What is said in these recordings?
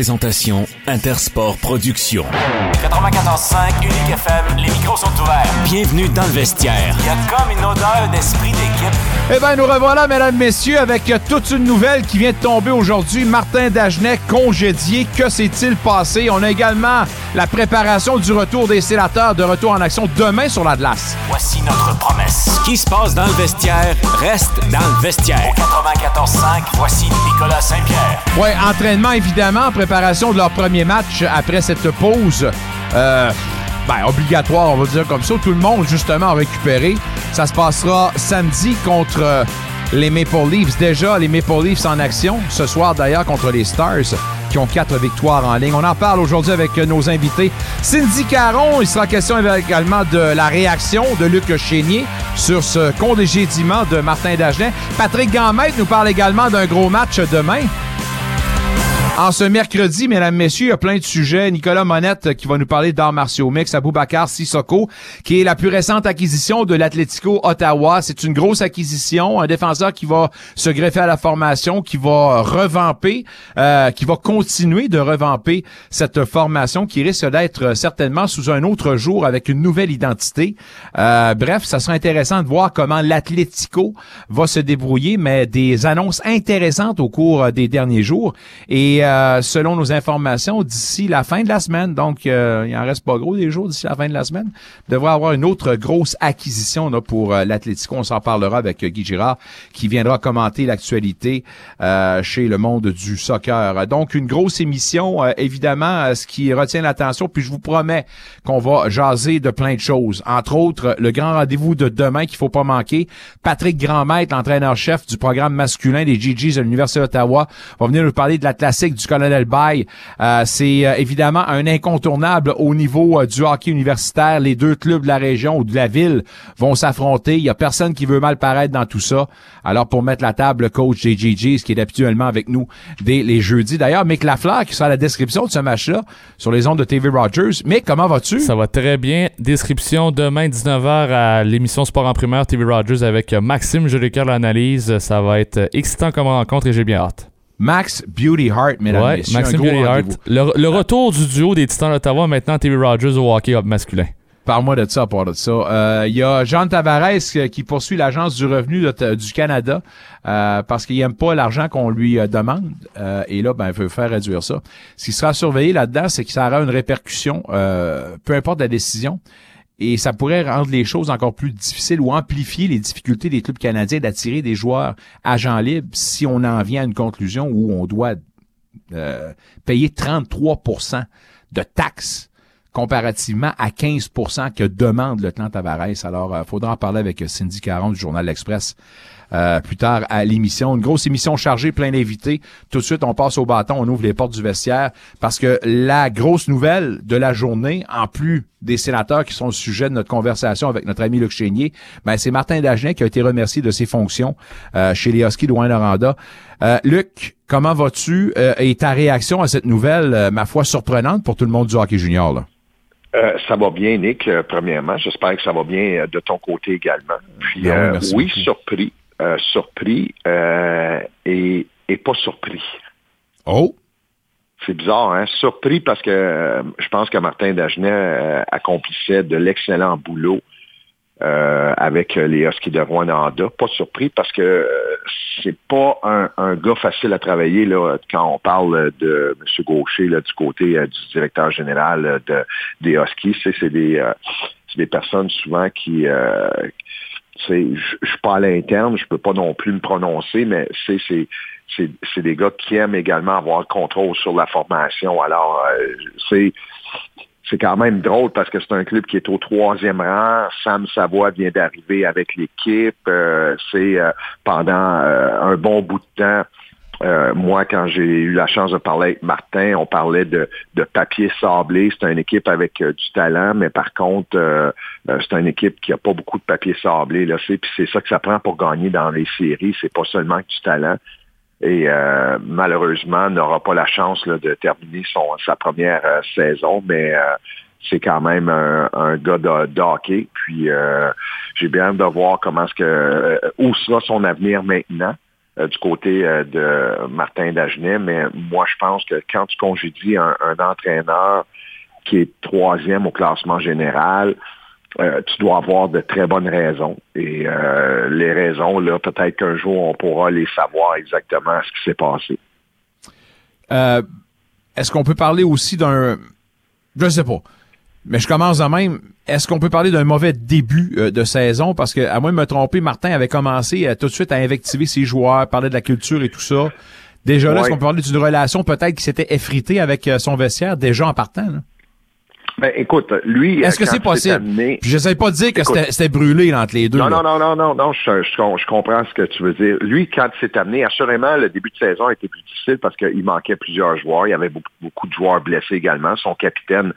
présentation Intersport Productions. 94.5 Unique FM, les micros sont ouverts. Bienvenue dans le vestiaire. Il y a comme une odeur d'esprit d'équipe. Eh bien, nous revoilà, mesdames, messieurs, avec toute une nouvelle qui vient de tomber aujourd'hui. Martin Dagenet, congédié. Que s'est-il passé? On a également la préparation du retour des sénateurs de retour en action demain sur la glace. Voici notre promesse. Ce qui se passe dans le vestiaire reste dans le vestiaire. Au 94.5, voici Nicolas Saint-Pierre. Oui, entraînement évidemment, en de leur premier match après cette pause. Euh, ben, obligatoire, on va dire comme ça. Tout le monde, justement, a récupéré. Ça se passera samedi contre euh, les Maple Leafs. Déjà, les Maple Leafs en action. Ce soir, d'ailleurs, contre les Stars qui ont quatre victoires en ligne. On en parle aujourd'hui avec nos invités. Cindy Caron, il sera question également de la réaction de Luc Chénier sur ce congédiement de Martin Dagenet. Patrick Gamette nous parle également d'un gros match demain. En ce mercredi, mesdames, messieurs, il y a plein de sujets. Nicolas Monette qui va nous parler d'arts martiaux mix, Aboubacar Sissoko, qui est la plus récente acquisition de l'Atlético Ottawa. C'est une grosse acquisition, un défenseur qui va se greffer à la formation, qui va revamper, euh, qui va continuer de revamper cette formation qui risque d'être certainement sous un autre jour avec une nouvelle identité. Euh, bref, ça sera intéressant de voir comment l'Atlético va se débrouiller, mais des annonces intéressantes au cours des derniers jours. Et euh, selon nos informations, d'ici la fin de la semaine, donc euh, il en reste pas gros des jours d'ici la fin de la semaine, devrait avoir une autre grosse acquisition là, pour euh, l'Atlético. On s'en parlera avec Guy Girard qui viendra commenter l'actualité chez le monde du soccer. Donc une grosse émission, évidemment, ce qui retient l'attention. Puis je vous promets qu'on va jaser de plein de choses. Entre autres, le grand rendez-vous de demain qu'il faut pas manquer. Patrick Grandmaître, entraîneur-chef du programme masculin des GGs de l'Université d'Ottawa, va venir nous parler de la classique du colonel Bay. Euh, c'est euh, évidemment un incontournable au niveau euh, du hockey universitaire. Les deux clubs de la région ou de la ville vont s'affronter. Il y a personne qui veut mal paraître dans tout ça. Alors pour mettre la table, le coach des GGs qui est habituellement avec nous dès les jeudis. D'ailleurs, Mick Lafleur qui sera la description de ce match-là sur les ondes de TV Rogers. Mick, comment vas-tu? Ça va très bien. Description demain 19h à l'émission Sport en primeur TV Rogers avec Maxime Jolicoeur l'analyse. Ça va être excitant comme rencontre et j'ai bien hâte. Max Beauty Heart, mesdames ouais, messieurs. Maxime Beauty Heart. Le, le, retour du duo des Titans d'Ottawa, maintenant TV Rogers au hockey masculin. Parle-moi de ça, part de ça. Il euh, y a Jean Tavares qui poursuit l'Agence du revenu de, du Canada euh, parce qu'il n'aime pas l'argent qu'on lui euh, demande. Euh, et là, ben, il veut faire réduire ça. Ce qui sera surveillé là-dedans, c'est que ça aura une répercussion, peu importe la décision et ça pourrait rendre les choses encore plus difficiles ou amplifier les difficultés des clubs canadiens d'attirer des joueurs agents libres si on en vient à une conclusion où on doit euh, payer 33% de taxes comparativement à 15% que demande le clan Tavares. Alors, il euh, faudra en parler avec Cindy Caron du Journal L'Express euh, plus tard à l'émission. Une grosse émission chargée, plein d'invités. Tout de suite, on passe au bâton, on ouvre les portes du vestiaire parce que la grosse nouvelle de la journée, en plus des sénateurs qui sont le sujet de notre conversation avec notre ami Luc Chénier, ben, c'est Martin Dagenet qui a été remercié de ses fonctions euh, chez les Huskies de Wayne-Noranda. Euh, Luc, comment vas-tu? Et ta réaction à cette nouvelle, ma foi, surprenante pour tout le monde du hockey junior? Là? Euh, ça va bien, Nick, premièrement. J'espère que ça va bien de ton côté également. Puis, ben oui, surpris. Euh, surpris euh, et, pas surpris. Oh! C'est bizarre, hein? Surpris parce que euh, je pense que Martin Dagenet accomplissait de l'excellent boulot avec les Huskies de Rwanda. Pas surpris parce que c'est pas un, gars facile à travailler là, quand on parle de M. Gaucher là, du côté du directeur général de, des Huskies. C'est des, des personnes souvent qui je ne suis pas à l'interne, je peux pas non plus me prononcer, mais c'est c'est des gars qui aiment également avoir le contrôle sur la formation. Alors, euh, c'est c'est quand même drôle parce que c'est un club qui est au troisième rang. Sam Savoie vient d'arriver avec l'équipe. Euh, c'est euh, pendant un bon bout de temps euh, moi, quand j'ai eu la chance de parler avec Martin, on parlait de, papier sablé. C'est une équipe avec euh, du talent, mais par contre, euh, c'est une équipe qui a pas beaucoup de papier sablé. Là, c'est, puis c'est ça que ça prend pour gagner dans les séries. C'est pas seulement du talent. Et malheureusement, n'aura pas la chance de terminer son, sa première saison, mais c'est quand même un, gars de, hockey. Puis j'ai bien hâte de voir comment est-ce que où sera son avenir maintenant. Du côté de Martin Dagenet, mais moi, je pense que quand tu congédies un, entraîneur qui est troisième au classement général, tu dois avoir de très bonnes raisons. Et les raisons, là, peut-être qu'un jour, on pourra les savoir exactement ce qui s'est passé. Est-ce qu'on peut parler aussi d'un... Je sais pas. Mais je commence de même. Est-ce qu'on peut parler d'un mauvais début euh, de saison? Parce que, à moins de me tromper, Martin avait commencé euh, tout de suite à invectiver ses joueurs, parler de la culture et tout ça. Déjà là, est-ce qu'on peut parler d'une relation peut-être qui s'était effritée avec euh, son vestiaire déjà en partant? Ben, écoute, lui. Est-ce que c'est possible? Je j'essaie pas de dire que c'était brûlé entre les deux. Non, non, non, non, non, non, je, je, comprends ce que tu veux dire. Lui, quand il s'est amené, assurément, le début de saison a été plus difficile parce qu'il manquait plusieurs joueurs. Il y avait beaucoup, beaucoup de joueurs blessés également. Son capitaine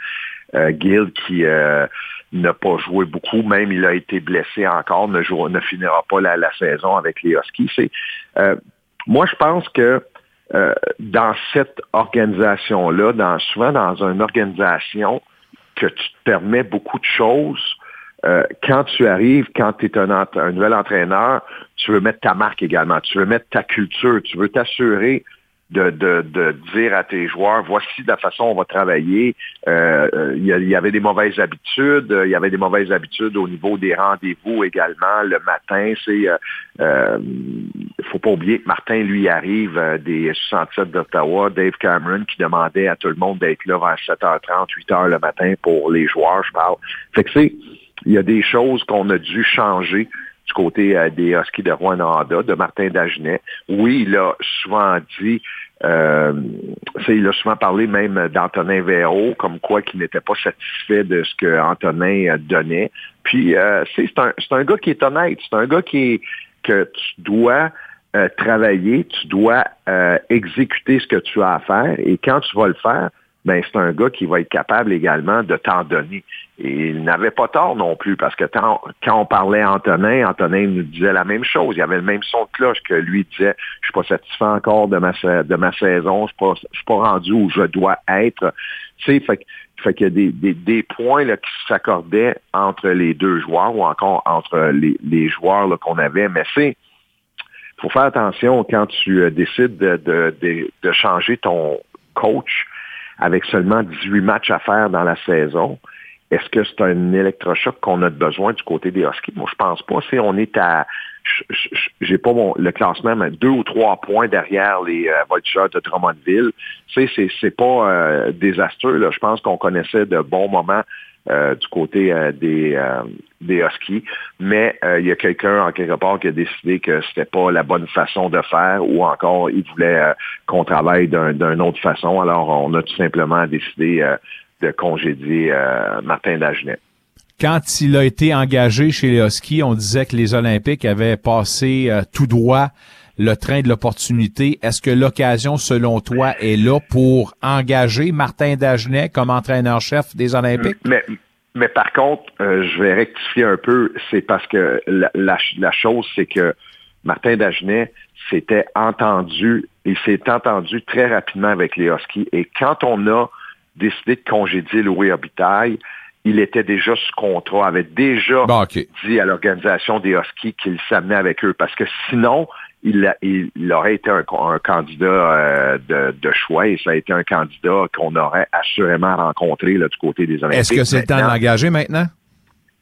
euh, Guild qui euh, n'a pas joué beaucoup, même il a été blessé encore, ne, ne finira pas la, saison avec les Huskies. Euh, moi, je pense que dans cette organisation-là, dans, souvent dans une organisation que tu te permets beaucoup de choses, quand tu arrives, quand tu es un, nouvel entraîneur, tu veux mettre ta marque également, tu veux mettre ta culture, tu veux t'assurer de, dire à tes joueurs, voici la façon on va travailler. Euh, euh, il, y avait des mauvaises habitudes, il y avait des mauvaises habitudes au niveau des rendez-vous également. Le matin, c'est, euh, faut pas oublier que Martin, lui, arrive des 67 d'Ottawa, Dave Cameron, qui demandait à tout le monde d'être là vers 7h30, 8h le matin pour les joueurs, je parle. Il y a des choses qu'on a dû changer du côté des Huskies de Rwanda, de Martin Dagenet. Oui, il a souvent dit euh, il a souvent parlé même d'Antonin Véro, comme quoi qu'il n'était pas satisfait de ce que Antonin euh, donnait. Puis euh, c'est un, gars qui est honnête, c'est un gars qui est, que tu dois euh, travailler, tu dois exécuter ce que tu as à faire, et quand tu vas le faire, ben c'est un gars qui va être capable également de t'en donner. Et il n'avait pas tort non plus, parce que quand on parlait à Antonin, Antonin nous disait la même chose. Il avait le même son de cloche que lui disait, je suis pas satisfait encore de ma, de ma saison, je pas, suis pas rendu où je dois être. Tu sais, fait, fait qu'il y a des, des, des points là, qui s'accordaient entre les deux joueurs ou encore entre les, les joueurs qu'on avait, mais c'est faut faire attention quand tu euh, décides de, de, de, de changer ton coach avec seulement 18 matchs à faire dans la saison. Est-ce que c'est un électrochoc qu'on a besoin du côté des Huskies? Moi, je pense pas. Si on est à, j'ai pas le classement, mais deux ou trois points derrière les euh, de Drummondville. Sais, c'est, pas euh, désastreux. Je pense qu'on connaissait de bons moments euh, du côté euh, des, des Huskies, mais il y a quelqu'un en quelque part qui a décidé que c'était pas la bonne façon de faire ou encore il voulait qu'on travaille d'une autre façon. Alors on a tout simplement décidé de congédier euh, Martin Dagenet. Quand il a été engagé chez les Huskies, on disait que les Olympiques avaient passé euh, tout droit le train de l'opportunité. Est-ce que l'occasion, selon toi, est là pour engager Martin Dagenet comme entraîneur-chef des Olympiques? Mais, mais par contre, euh, je vais rectifier un peu. C'est parce que la, la, chose, c'est que Martin Dagenet s'était entendu, il s'est entendu très rapidement avec les Huskies. Et quand on a décidé de congédier Louis Obitaille, il était déjà sous contrat, avait déjà dit à l'organisation des Huskies qu'il s'amenait avec eux. Parce que sinon, il, il, aurait été un, candidat euh, de, choix et ça a été un candidat qu'on aurait assurément rencontré là, du côté des Olympiques. Est-ce que c'est le temps de l'engager maintenant?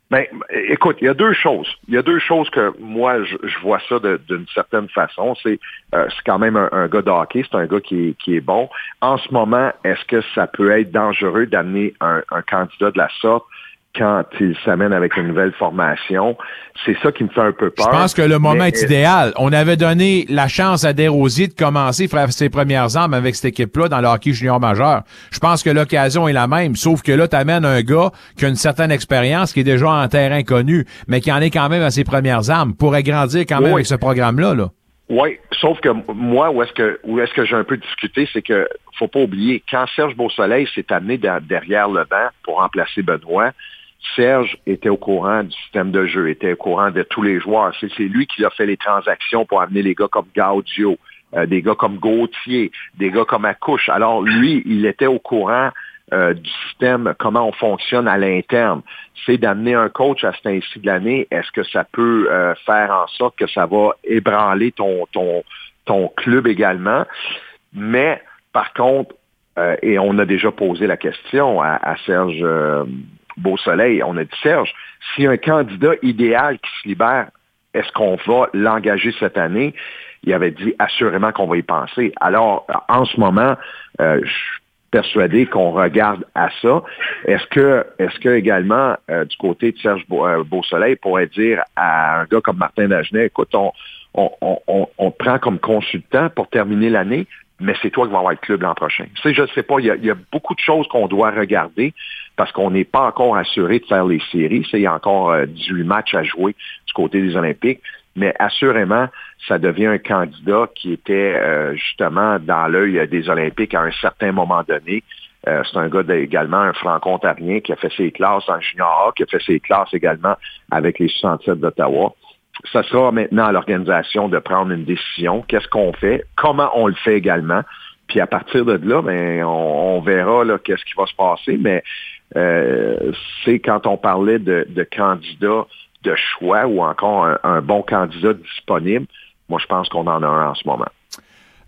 Ben, écoute, il y a deux choses. Il y a deux choses que moi, je, vois ça d'une certaine façon. C'est euh, quand même un, gars de hockey, c'est un gars qui est, qui est bon. En ce moment, est-ce que ça peut être dangereux d'amener un, un candidat de la sorte? Quand il s'amène avec une nouvelle formation. C'est ça qui me fait un peu peur. Je pense que le moment est idéal. On avait donné la chance à Desrosiers de commencer faire ses premières armes avec cette équipe-là dans le hockey junior majeur. Je pense que l'occasion est la même, sauf que là, tu amènes un gars qui a une certaine expérience, qui est déjà en terrain connu, mais qui en est quand même à ses premières armes, pourrait grandir quand même avec ce programme-là. Là. Oui, sauf que moi, où est-ce que où est-ce que j'ai un peu discuté, c'est que faut pas oublier, quand Serge Beausoleil s'est amené derrière le banc pour remplacer Benoît, Serge était au courant du système de jeu, était au courant de tous les joueurs. C'est lui qui a fait les transactions pour amener les gars comme Gaudio, euh, des gars comme Gauthier, des gars comme Accouche. Alors lui, il était au courant euh, du système, comment on fonctionne à l'interne. C'est d'amener un coach à cet ainsi de l'année. Est-ce que ça peut euh, faire en sorte que ça va ébranler ton, club également? Mais par contre, euh, et on a déjà posé la question à, Serge euh, Beausoleil, on a dit Serge, si un candidat idéal qui se libère, est-ce qu'on va l'engager cette année? Il avait dit assurément qu'on va y penser. Alors, en ce moment, euh, je suis persuadé qu'on regarde à ça. Est-ce que, est-ce que également, du côté de Serge Beausoleil, pourrait dire à un gars comme Martin Dagenet, écoute, on, on, prend comme consultant pour terminer l'année, mais c'est toi qui vas avoir le club l'an prochain. Je ne sais pas, il y, a, beaucoup de choses qu'on doit regarder parce qu'on n'est pas encore assuré de faire les séries. Il y a encore 18 euh, matchs à jouer du côté des Olympiques. Mais assurément, ça devient un candidat qui était euh, justement dans l'œil des Olympiques à un certain moment donné. Euh, c'est un gars également, un franco-ontarien qui a fait ses classes en junior qui a fait ses classes également avec les 67 d'Ottawa ça sera maintenant à l'organisation de prendre une décision. Qu'est-ce qu'on fait? Comment on le fait également? Puis à partir de là, ben, on, verra qu'est-ce qui va se passer. Mais euh, c'est quand on parlait de, candidats de choix ou encore un, bon candidat disponible. Moi, je pense qu'on en a un en ce moment.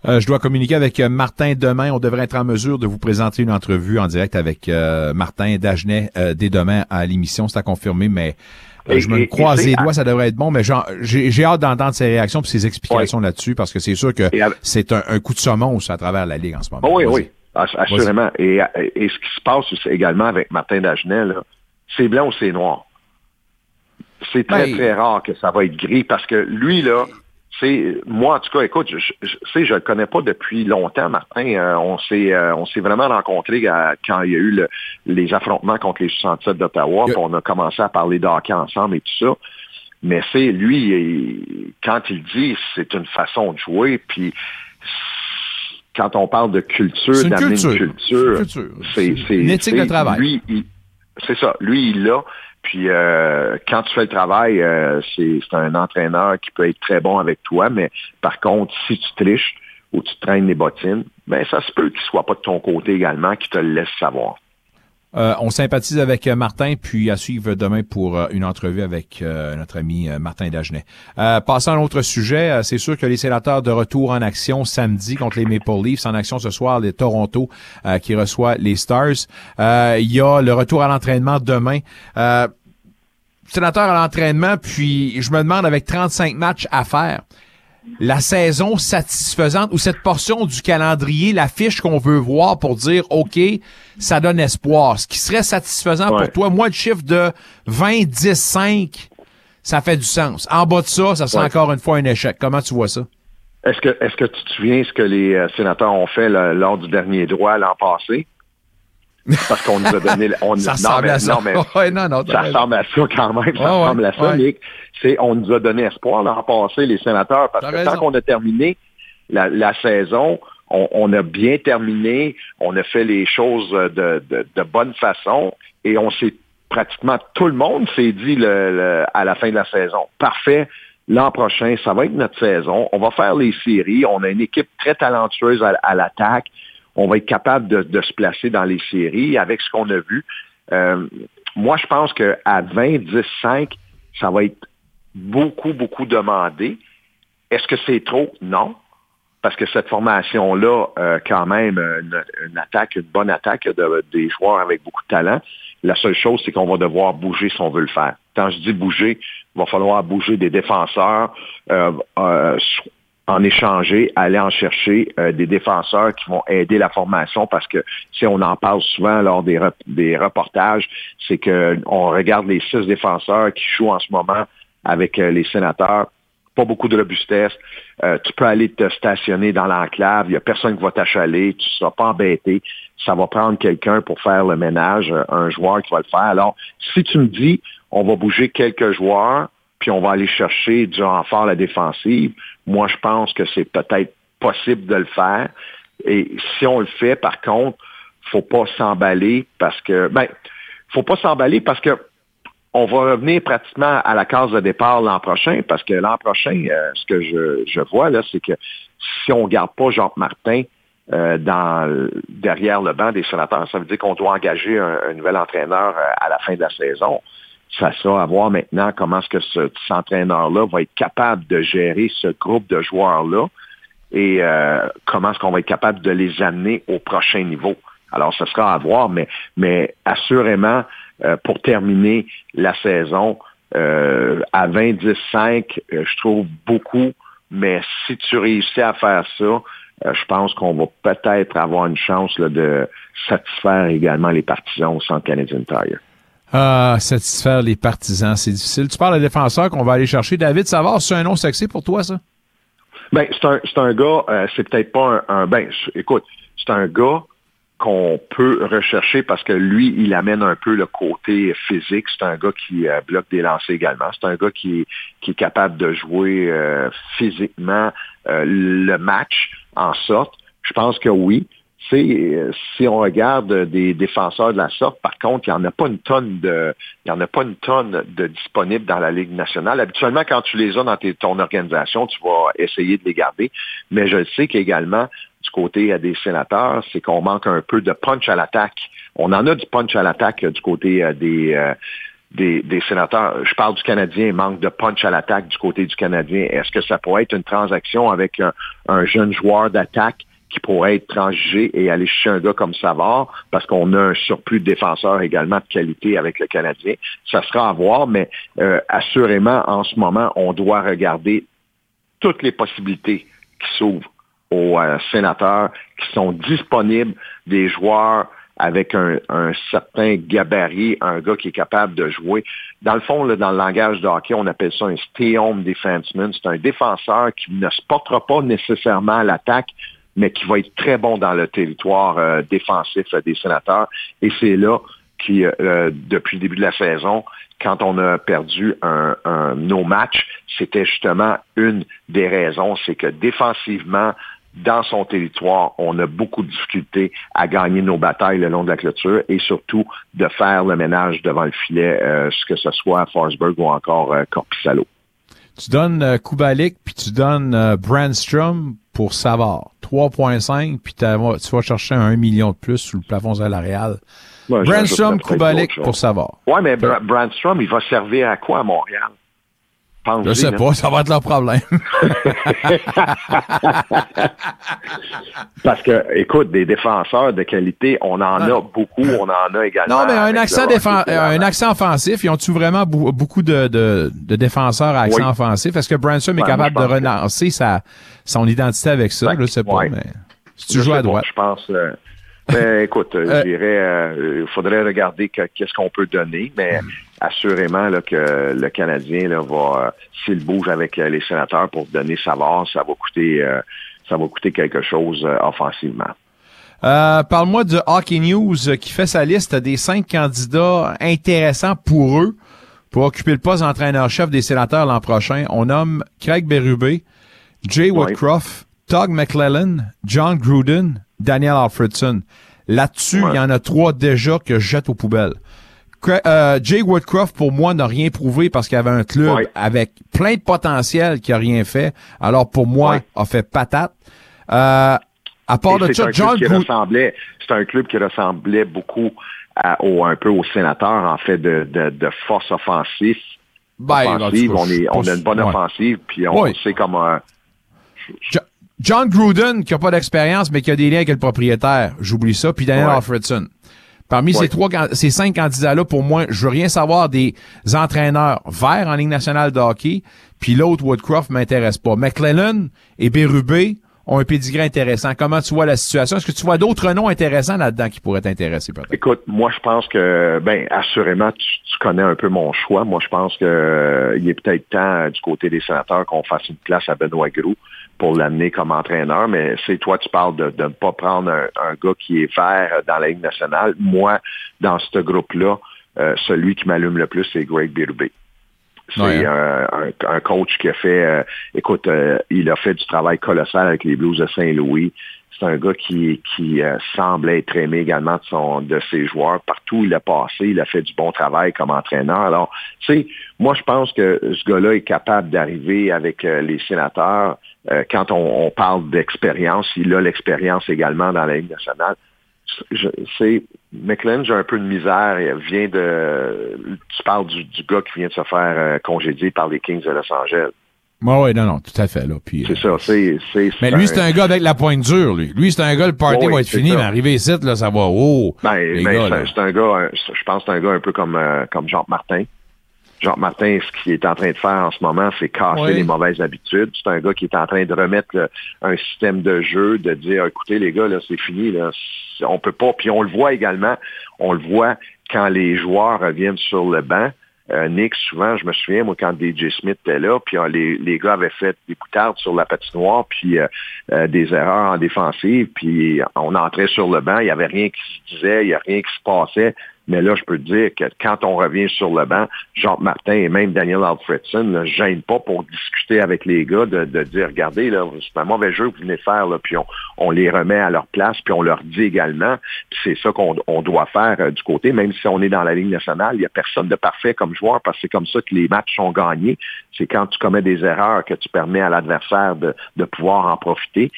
Euh, je dois communiquer avec euh, Martin demain. On devrait être en mesure de vous présenter une entrevue en direct avec Martin Dagenet dès demain à l'émission. C'est à confirmer, mais je me croise les doigts, ça devrait être bon, mais j'ai hâte d'entendre ses réactions et ses explications là-dessus parce que c'est sûr que c'est un, coup de semonce à travers la Ligue en ce moment. oui, oui, assurément. Et, et, ce qui se passe également avec Martin Dagenet, c'est blanc ou c'est noir? C'est très, ben, très rare que ça va être gris parce que lui, là, c'est moi en tout cas, écoute, je, je, sais, je le connais pas depuis longtemps, Martin. Euh, on s'est euh, on s'est vraiment rencontrés quand il y a eu les affrontements contre les 67 d'Ottawa, on a commencé à parler d'hockey ensemble et tout ça. Mais c'est lui, quand il dit, c'est une façon de jouer, puis quand on parle de culture, d'amener une culture, c'est une éthique de travail. c'est ça. Lui, il l'a. Puis euh, quand tu fais le travail, euh, c'est un entraîneur qui peut être très bon avec toi, mais par contre, si tu triches ou tu traînes les bottines, ben ça se peut qu'il soit pas de ton côté également, qu'il te le laisse savoir. Euh, on sympathise avec Martin, puis à suivre demain pour une entrevue avec notre ami Martin Dagenet. passons à un autre sujet, c'est sûr que les sénateurs de retour en action samedi contre les Maple Leafs, en action ce soir, les Toronto qui reçoit les Stars. Il y a le retour à l'entraînement demain sénateur à l'entraînement, puis je me demande avec 35 matchs à faire, la saison satisfaisante ou cette portion du calendrier, la fiche qu'on veut voir pour dire OK, ça donne espoir. Ce qui serait satisfaisant pour toi, moi le chiffre de 20 10 5, ça fait du sens. En bas de ça, ça serait encore une fois un échec. Comment tu vois ça? Est-ce que est-ce que tu te souviens ce que les euh, sénateurs ont fait lors du dernier droit l'an passé? Parce qu'on nous a donné... On, ça ressemble à ça. mais, ça ressemble à ça quand même. Ça ressemble à ça, C'est, on nous a donné espoir l'an passé, les sénateurs, parce que tant qu'on a terminé la, saison, on, a bien terminé, on a fait les choses de, de, bonne façon et on s'est pratiquement tout le monde s'est dit le, à la fin de la saison, parfait, l'an prochain, ça va être notre saison, on va faire les séries, on a une équipe très talentueuse à l'attaque, on va être capable de, se placer dans les séries avec ce qu'on a vu. Euh, moi, je pense qu'à 20, 10, 5, ça va être beaucoup, beaucoup demandé. Est-ce que c'est trop? Non. Parce que cette formation-là, euh, quand même, une, attaque, une bonne attaque de, des joueurs avec beaucoup de talent. La seule chose, c'est qu'on va devoir bouger si on veut le faire. Quand je dis bouger, il va falloir bouger des défenseurs, euh en échanger, aller en chercher euh, des défenseurs qui vont aider la formation parce que si on en parle souvent lors des, des reportages, c'est qu'on regarde les six défenseurs qui jouent en ce moment avec euh, les sénateurs. Pas beaucoup de robustesse. Euh, tu peux aller te stationner dans l'enclave. Il n'y a personne qui va t'achaler. Tu ne seras pas embêté. Ça va prendre quelqu'un pour faire le ménage, un joueur qui va le faire. Alors, si tu me dis, on va bouger quelques joueurs, puis on va aller chercher du renfort à la défensive. Moi, je pense que c'est peut-être possible de le faire. Et si on le fait, par contre, faut pas s'emballer parce que, ben, faut pas s'emballer parce que on va revenir pratiquement à la case de départ l'an prochain parce que l'an prochain, euh, ce que je, vois là, c'est que si on garde pas Jacques Martin euh, derrière le banc des sénateurs, ça veut dire qu'on doit engager un nouvel entraîneur euh, à la fin de la saison ça sera à voir maintenant comment est-ce que ce, cet entraîneur-là va être capable de gérer ce groupe de joueurs-là et euh, comment est-ce qu'on va être capable de les amener au prochain niveau. Alors, ce sera à voir, mais, mais assurément, euh, pour terminer la saison, euh, à 20-10-5, je trouve beaucoup, mais si tu réussis à faire ça, je pense qu'on va peut-être avoir une chance de satisfaire également les partisans au Centre Canadien Tire. Ah, satisfaire les partisans, c'est difficile. Tu parles de défenseur qu'on va aller chercher. David Savard, c'est un nom sexy pour toi, ça? Ben, c'est un, un gars, euh, c'est peut-être pas un, ben, écoute, c'est un gars qu'on peut rechercher parce que lui, il amène un peu le côté physique. C'est un gars qui euh, bloque des lancers également. C'est un gars qui, qui est capable de jouer euh, physiquement le match en sorte. Je pense que oui. Euh, si on regarde des défenseurs de la sorte, par contre, il n'y en a pas une tonne de, y en a pas une tonne de disponibles dans la Ligue nationale. Habituellement, quand tu les as dans ton organisation, tu vas essayer de les garder. Mais je sais qu'également, du côté des sénateurs, c'est qu'on manque un peu de punch à l'attaque. On en a du punch à l'attaque euh, du côté euh, des, des, sénateurs. Je parle du Canadien, manque de punch à l'attaque du côté du Canadien. Est-ce que ça pourrait être une transaction avec un jeune joueur d'attaque qui pourrait être transgé et aller chercher un gars comme Savard, parce qu'on a un surplus de défenseurs également de qualité avec le Canadien. Ça sera à voir, mais euh, assurément, en ce moment, on doit regarder toutes les possibilités qui s'ouvrent aux euh, sénateurs, qui sont disponibles, des joueurs avec un, certain gabarit, un gars qui est capable de jouer. Dans le fond, dans le langage de hockey, on appelle ça un stay-home defenseman. C'est un défenseur qui ne se portera pas nécessairement à l'attaque, mais qui va être très bon dans le territoire euh, défensif euh, des sénateurs. Et c'est là qui, euh, depuis le début de la saison, quand on a perdu un, un, nos matchs, c'était justement une des raisons, c'est que défensivement, dans son territoire, on a beaucoup de difficultés à gagner nos batailles le long de la clôture et surtout de faire le ménage devant le filet, ce que ce soit à Forsberg ou encore euh, Corpissalo. Tu donnes euh, Kubalik, puis tu donnes euh, Brandstrom pour Savard. 3.5, puis tu vas chercher un 1 million de plus sous le plafond salarial. Ouais, Brandstrom, Kubalik pour Savard. Oui, mais Brandstrom, il va servir à quoi à Montréal? Je sais pas, ça va être leur problème. Parce que, écoute, des défenseurs de qualité, on en a beaucoup, on en a également. Non, mais un accent, un accent offensif, ils ont-tu vraiment beaucoup de, de, de, défenseurs à accent offensif? Est-ce que Branson est capable de relancer sa, son identité avec ça? je sais pas, mais si tu joues à droite. je pense. Euh, ben, écoute, euh, je dirais, euh, il faudrait regarder qu'est-ce qu'on peut donner, mais mm. Assurément là, que le Canadien là, va, euh, s'il bouge avec les sénateurs pour donner Savard, ça va coûter, ça va coûter quelque chose offensivement. Parle-moi de Hockey News qui fait sa liste des cinq candidats intéressants pour eux pour occuper le poste d'entraîneur-chef des sénateurs l'an prochain. On nomme Craig Berube, Jay Woodcroft, Todd McClellan, John Gruden, Daniel Alfredson. Là-dessus, il y en a trois déjà que je jette aux poubelles. Euh, Jay Woodcroft, pour moi, n'a rien prouvé parce qu'il avait un club avec plein de potentiel qui a rien fait. Alors, pour moi, a fait patate. Euh, à part de ça, John C'est un club qui ressemblait beaucoup à, au, un peu au sénateur, en fait, de, de, de force offensive. Ben, offensive. on, est, on a une bonne offensive, puis on sait comment... John Gruden, qui n'a pas d'expérience, mais qui a des liens avec le propriétaire, j'oublie ça, puis Daniel Alfredson. Parmi ces trois, ces cinq candidats-là, pour moi, je veux rien savoir des entraîneurs verts en Ligue nationale de hockey, puis l'autre, Woodcroft, m'intéresse pas. McClellan et Bérubé ont un pédigré intéressant. Comment tu vois la situation? Est-ce que tu vois d'autres noms intéressants là-dedans qui pourraient t'intéresser, peut-être? Écoute, moi, je pense que, ben, assurément, tu, connais un peu mon choix. Moi, je pense que euh, il est peut-être temps, euh, du côté des sénateurs, qu'on fasse une place à Benoît Groux pour l'amener comme entraîneur, mais c'est toi, tu parles de, ne pas prendre un, gars qui est vert dans la Ligue nationale. Moi, dans ce groupe-là, euh, celui qui m'allume le plus, c'est Greg Birubé. C'est un, coach qui a fait, euh, écoute, euh, il a fait du travail colossal avec les Blues de Saint-Louis. C'est un gars qui, qui semble être aimé également de, son, de ses joueurs. Partout où il a passé, il a fait du bon travail comme entraîneur. Alors, tu sais, moi, je pense que ce gars-là est capable d'arriver avec les sénateurs euh, quand on, parle d'expérience, il a l'expérience également dans la Ligue nationale. C'est McLean, j'ai un peu de misère. Il vient de. Tu parles du, gars qui vient de se faire euh, congédier par les Kings de Los Angeles. Oui, oui, non, non, tout à fait. Là. Puis, C'est ça. C'est, c'est, Mais lui, c'est un gars avec la pointe dure, lui. Lui, c'est un gars, le party Oui, va être fini, ça. mais arrivé ici, là, ça va. Oh! Ben, ben, c'est, un- gars, un- je pense que c'est un gars un peu comme, euh, comme Jean Jean Martin, ce qu'il est en train de faire en ce moment, c'est casser Oui. les mauvaises habitudes. C'est un gars qui est en train de remettre le- un système de jeu, de dire, écoutez les gars, là, c'est fini, là, on peut pas. Puis on le voit également, on le voit quand les joueurs reviennent sur le banc. Euh, Nick, souvent, je me souviens, moi, quand DJ Smith était là, puis euh, les, les gars avaient fait des boutardes sur la patinoire, puis euh, euh, des erreurs en défensive, puis on entrait sur le banc, il n'y avait rien qui se disait, il n'y a rien qui se passait. Mais là, je peux te dire que quand on revient sur le banc, Jean Martin et même Daniel Alfredson ne gênent pas pour discuter avec les gars, de, de dire, regardez, là, c'est un mauvais jeu que vous venez faire, là, puis on, on les remet à leur place, puis on leur dit également, puis c'est ça qu'on on doit faire euh, du côté, même si on est dans la Ligue nationale, il n'y a personne de parfait comme joueur, parce que c'est comme ça que les matchs sont gagnés. C'est quand tu commets des erreurs que tu permets à l'adversaire de, de pouvoir en profiter.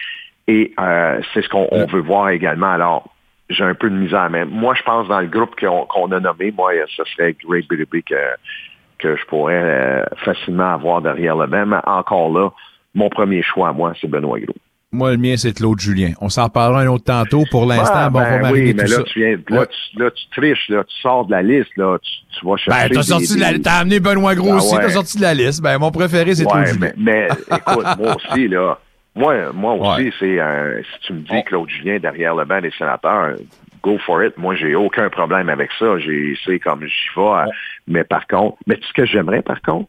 Et euh, c'est ce qu'on on veut voir également. Alors, j'ai un peu de misère. Mais moi, je pense dans le groupe qu'on a nommé, moi, ce serait Greg Bideby que, que je pourrais euh, facilement avoir derrière le. Mais encore là, mon premier choix, moi, c'est Benoît Gros. Moi, le mien, c'est Claude Julien. On s'en parlera un autre tantôt. Pour l'instant, Ah, bon, on ben va oui, mais tout là, ça. tu viens, là, Ouais. tu, là, tu triches, là, tu sors de la liste, là, tu, tu vas chercher. Ben, t'as des- sorti de la, t'as amené Benoît Gros Ah aussi, ouais. t'as sorti de la liste. Ben, mon préféré, c'est Claude Ouais, Julien. mais, mais écoute, moi aussi, là, moi, moi aussi, Ouais. c'est euh, si tu me dis On- Claude Julien derrière le banc des sénateurs, go for it. Moi, j'ai aucun problème avec ça. J'ai c'est comme j'y vais. euh, Mais par contre, mais ce que j'aimerais, par contre,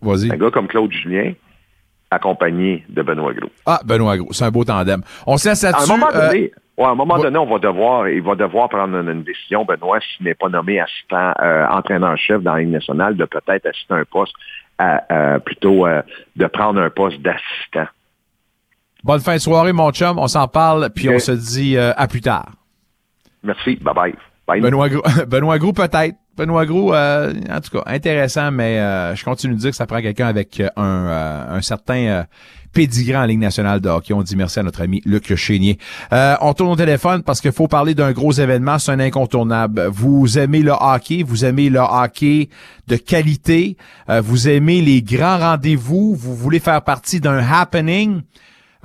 Vas-y. un gars comme Claude Julien, accompagné de Benoît Gros. Ah, Benoît Gros. C'est un beau tandem. On se laisse À un moment euh, donné, ouais, à un moment donné, on va devoir, il va devoir prendre une, une décision, Benoît, s'il n'est pas nommé assistant, euh, entraîneur-chef dans la Ligue nationale, de peut-être assister à un poste, à, euh, plutôt euh, de prendre un poste d'assistant. Bonne fin de soirée, mon chum. On s'en parle, puis on se dit euh, à plus tard. Merci, bye bye. Bye. Benoît Gros, Benoît Gros peut-être. Benoît Gros, euh, en tout cas, intéressant, mais euh, je continue de dire que ça prend quelqu'un avec euh, un, euh, un certain euh, pédigré en Ligue nationale de hockey. On dit merci à notre ami Luc Chénier. Euh, on tourne au téléphone parce qu'il faut parler d'un gros événement, c'est un incontournable. Vous aimez le hockey, vous aimez le hockey de qualité, euh, vous aimez les grands rendez-vous, vous voulez faire partie d'un happening.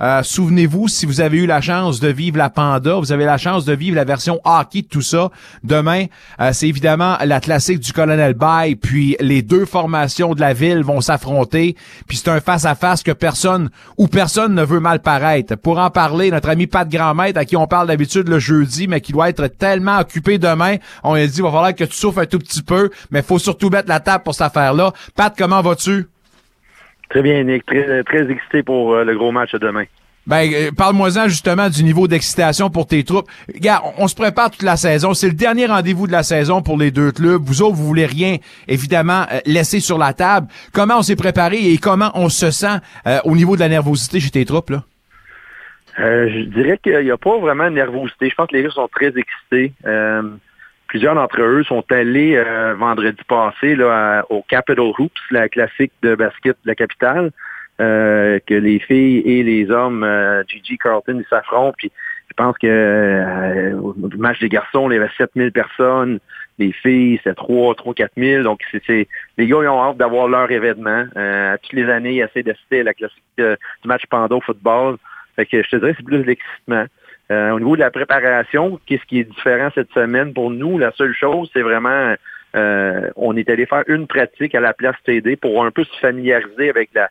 Euh, Souvenez-vous, si vous avez eu la chance de vivre la Panda, vous avez la chance de vivre la version hockey de tout ça. Demain, euh, c'est évidemment la classique du Colonel Bay, puis les deux formations de la ville vont s'affronter, puis c'est un face-à-face que personne ou personne ne veut mal paraître. Pour en parler, notre ami Pat Grandmaître, à qui on parle d'habitude le jeudi, mais qui doit être tellement occupé demain, on lui a dit, il va falloir que tu souffres un tout petit peu, mais faut surtout mettre la table pour cette affaire-là. Pat, comment vas-tu? Très bien, Nick. Très, très excité pour euh, le gros match de demain. Ben, euh, parle-moi-en justement du niveau d'excitation pour tes troupes. On, on se prépare toute la saison. C'est le dernier rendez-vous de la saison pour les deux clubs. Vous autres, vous voulez rien, évidemment, euh, laisser sur la table. Comment on s'est préparé et comment on se sent euh, au niveau de la nervosité chez tes troupes, là? Euh, je dirais qu'il n'y a pas vraiment de nervosité. Je pense que les gars sont très excités. Plusieurs d'entre eux sont allés euh, vendredi passé là, au Capital Hoops, la classique de basket de la capitale, euh, que les filles et les hommes, euh, Gigi Carlton, ils s'affrontent. Puis je pense que euh, au match des garçons, il y avait 7000 personnes. Les filles, c'était 3, 3, 4 000. Donc, c'est, les gars, ils ont hâte d'avoir leur événement. Euh, toutes les années, ils essaient d'assister à la classique euh, du match Pando football. Fait que je te dirais, c'est plus l'excitement. Euh, au niveau de la préparation, qu'est-ce qui est différent cette semaine pour nous? La seule chose, c'est vraiment, euh, on est allé faire une pratique à la place TD pour un peu se familiariser avec la,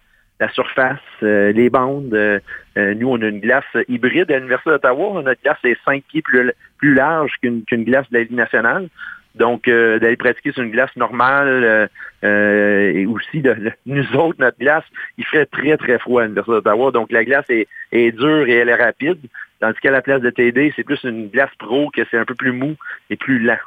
surface, euh, les bandes. Euh, euh, nous, on a une glace hybride à l'Université d'Ottawa. Notre glace est 5 pieds plus, plus large qu'une qu'une glace de la Ligue nationale. Donc, euh, d'aller pratiquer sur une glace normale euh, euh, et aussi, de, nous autres, notre glace, il ferait très, très froid à l'Université d'Ottawa. Donc, la glace est, est dure et elle est rapide. Tandis qu'à la place de TD, c'est plus une glace pro que c'est un peu plus mou et plus lent.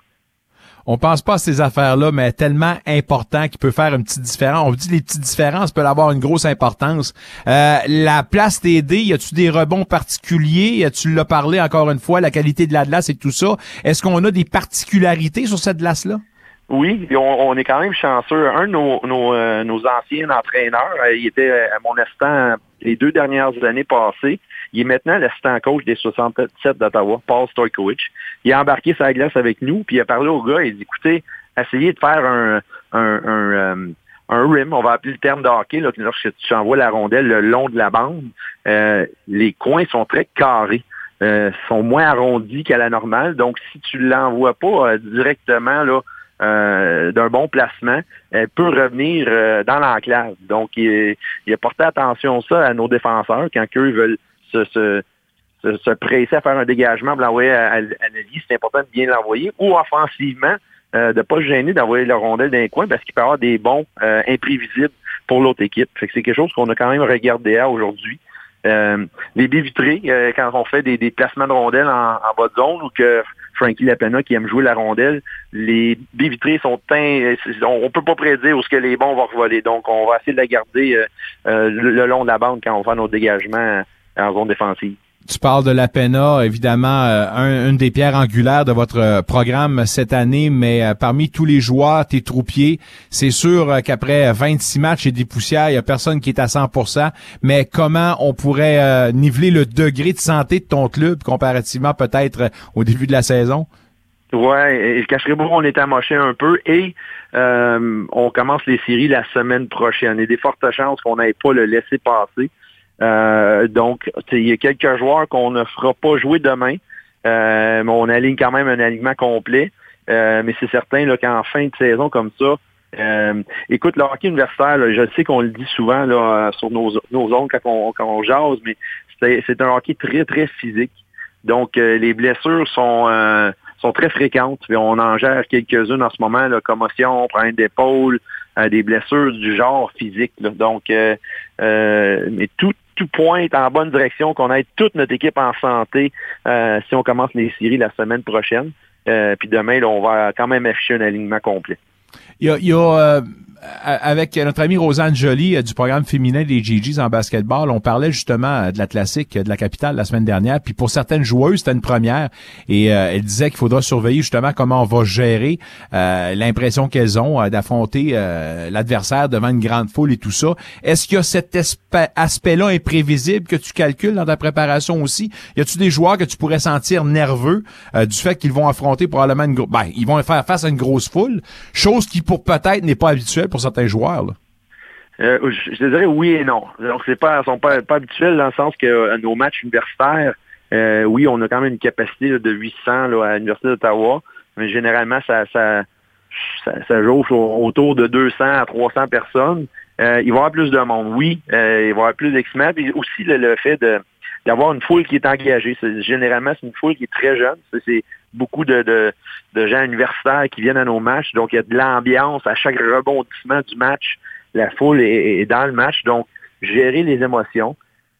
On pense pas à ces affaires-là, mais tellement important qu'il peut faire une petite différence. On dit les petites différences peuvent avoir une grosse importance. Euh, la place TD, y a-tu des rebonds particuliers? Y a-tu l'as parlé encore une fois, la qualité de la glace et tout ça? Est-ce qu'on a des particularités sur cette glace-là? Oui, on, est quand même chanceux. Un de nos, euh, anciens entraîneurs, euh, il était à mon assistant les deux dernières années passées. Il est maintenant l'assistant coach des 67 d'Ottawa, Paul Stojkovic. Il a embarqué sa glace avec nous, puis il a parlé au gars, il a dit, écoutez, essayez de faire un, un, un, euh, rim, on va appeler le terme de hockey, lorsque tu envoies la rondelle le long de la bande, euh, les coins sont très carrés. Euh, sont moins arrondis qu'à la normale. Donc, si tu ne l'envoies pas directement là, d'un bon placement, elle peut revenir dans l'enclave. Donc, il, il a porté attention ça à nos défenseurs quand eux veulent se, se, se, presser à faire un dégagement pour l'envoyer à, à, C'est important de bien l'envoyer. Ou offensivement, de ne pas se gêner d'envoyer le rondelle d'un coin parce qu'il peut y avoir des bons imprévisibles pour l'autre équipe. C'est quelque chose qu'on a quand même regardé à aujourd'hui. Euh, les baies vitrées, euh, quand on fait des, placements de rondelles en, bas de zone ou que Frankie Lapena qui aime jouer la rondelle, les baies sont teints, on, peut pas prédire où ce que les bons vont revoler. Donc, on va essayer de la garder euh, le, long de la bande quand on fait nos dégagements en zone défensive. Tu parles de la PENA, évidemment, euh, une des pierres angulaires de votre euh, programme cette année, mais euh, parmi tous les joueurs, tes troupiers, c'est sûr qu'après 26 matchs et des poussières, il n'y a personne qui est à 100% mais comment on pourrait niveler le degré de santé de ton club comparativement peut-être au début de la saison? Ouais, et le cacherai on est amoché un peu et on commence les séries la semaine prochaine. Il y a des fortes chances qu'on n'aille pas le laisser passer. Euh, donc, il y a quelques joueurs qu'on ne fera pas jouer demain, euh, mais on aligne quand même un alignement complet. Euh, mais c'est certain qu'en fin de saison comme ça, écoute, le hockey universitaire, je sais qu'on le dit souvent là, sur nos, nos ondes quand on, quand on jase, mais c'est un hockey très, très physique. Donc, les blessures sont, sont très fréquentes. Puis on en gère quelques-unes en ce moment, là, commotion, problème d'épaule, des blessures du genre physique. Donc, mais tout, tout pointe en bonne direction, qu'on ait toute notre équipe en santé euh, si on commence les séries la semaine prochaine. Euh, puis demain, on va quand même afficher un alignement complet. Il y a, euh, avec notre ami Rosanne Joly du programme féminin des GGs en basketball, on parlait justement de la classique de la capitale la semaine dernière. Puis pour certaines joueuses, c'était une première. Et elle disait qu'il faudra surveiller justement comment on va gérer l'impression qu'elles ont d'affronter l'adversaire devant une grande foule et tout ça. Est-ce qu'il y a cet aspect-là imprévisible que tu calcules dans ta préparation aussi? Y a-tu des joueurs que tu pourrais sentir nerveux du fait qu'ils vont affronter probablement une ben, ils vont faire face à une grosse foule, chose qui pour peut-être n'est pas habituelle pour certains joueurs. Euh, je, dirais oui et non. Donc, c'est pas, sont pas, pas habituels dans le sens que euh, nos matchs universitaires, euh, oui, on a quand même une capacité de 800 là, à l'Université d'Ottawa, mais généralement, ça, ça, ça, joue autour de 200 à 300 personnes. il va y avoir plus de monde, oui. il va y avoir plus d'exmats. Et aussi le, fait d'avoir une foule qui est engagée. généralement, c'est une foule qui est très jeune. C'est beaucoup de, gens universitaires qui viennent à nos matchs. Donc, il y a de l'ambiance à chaque rebondissement du match. La foule est, dans le match. Donc, gérer les émotions.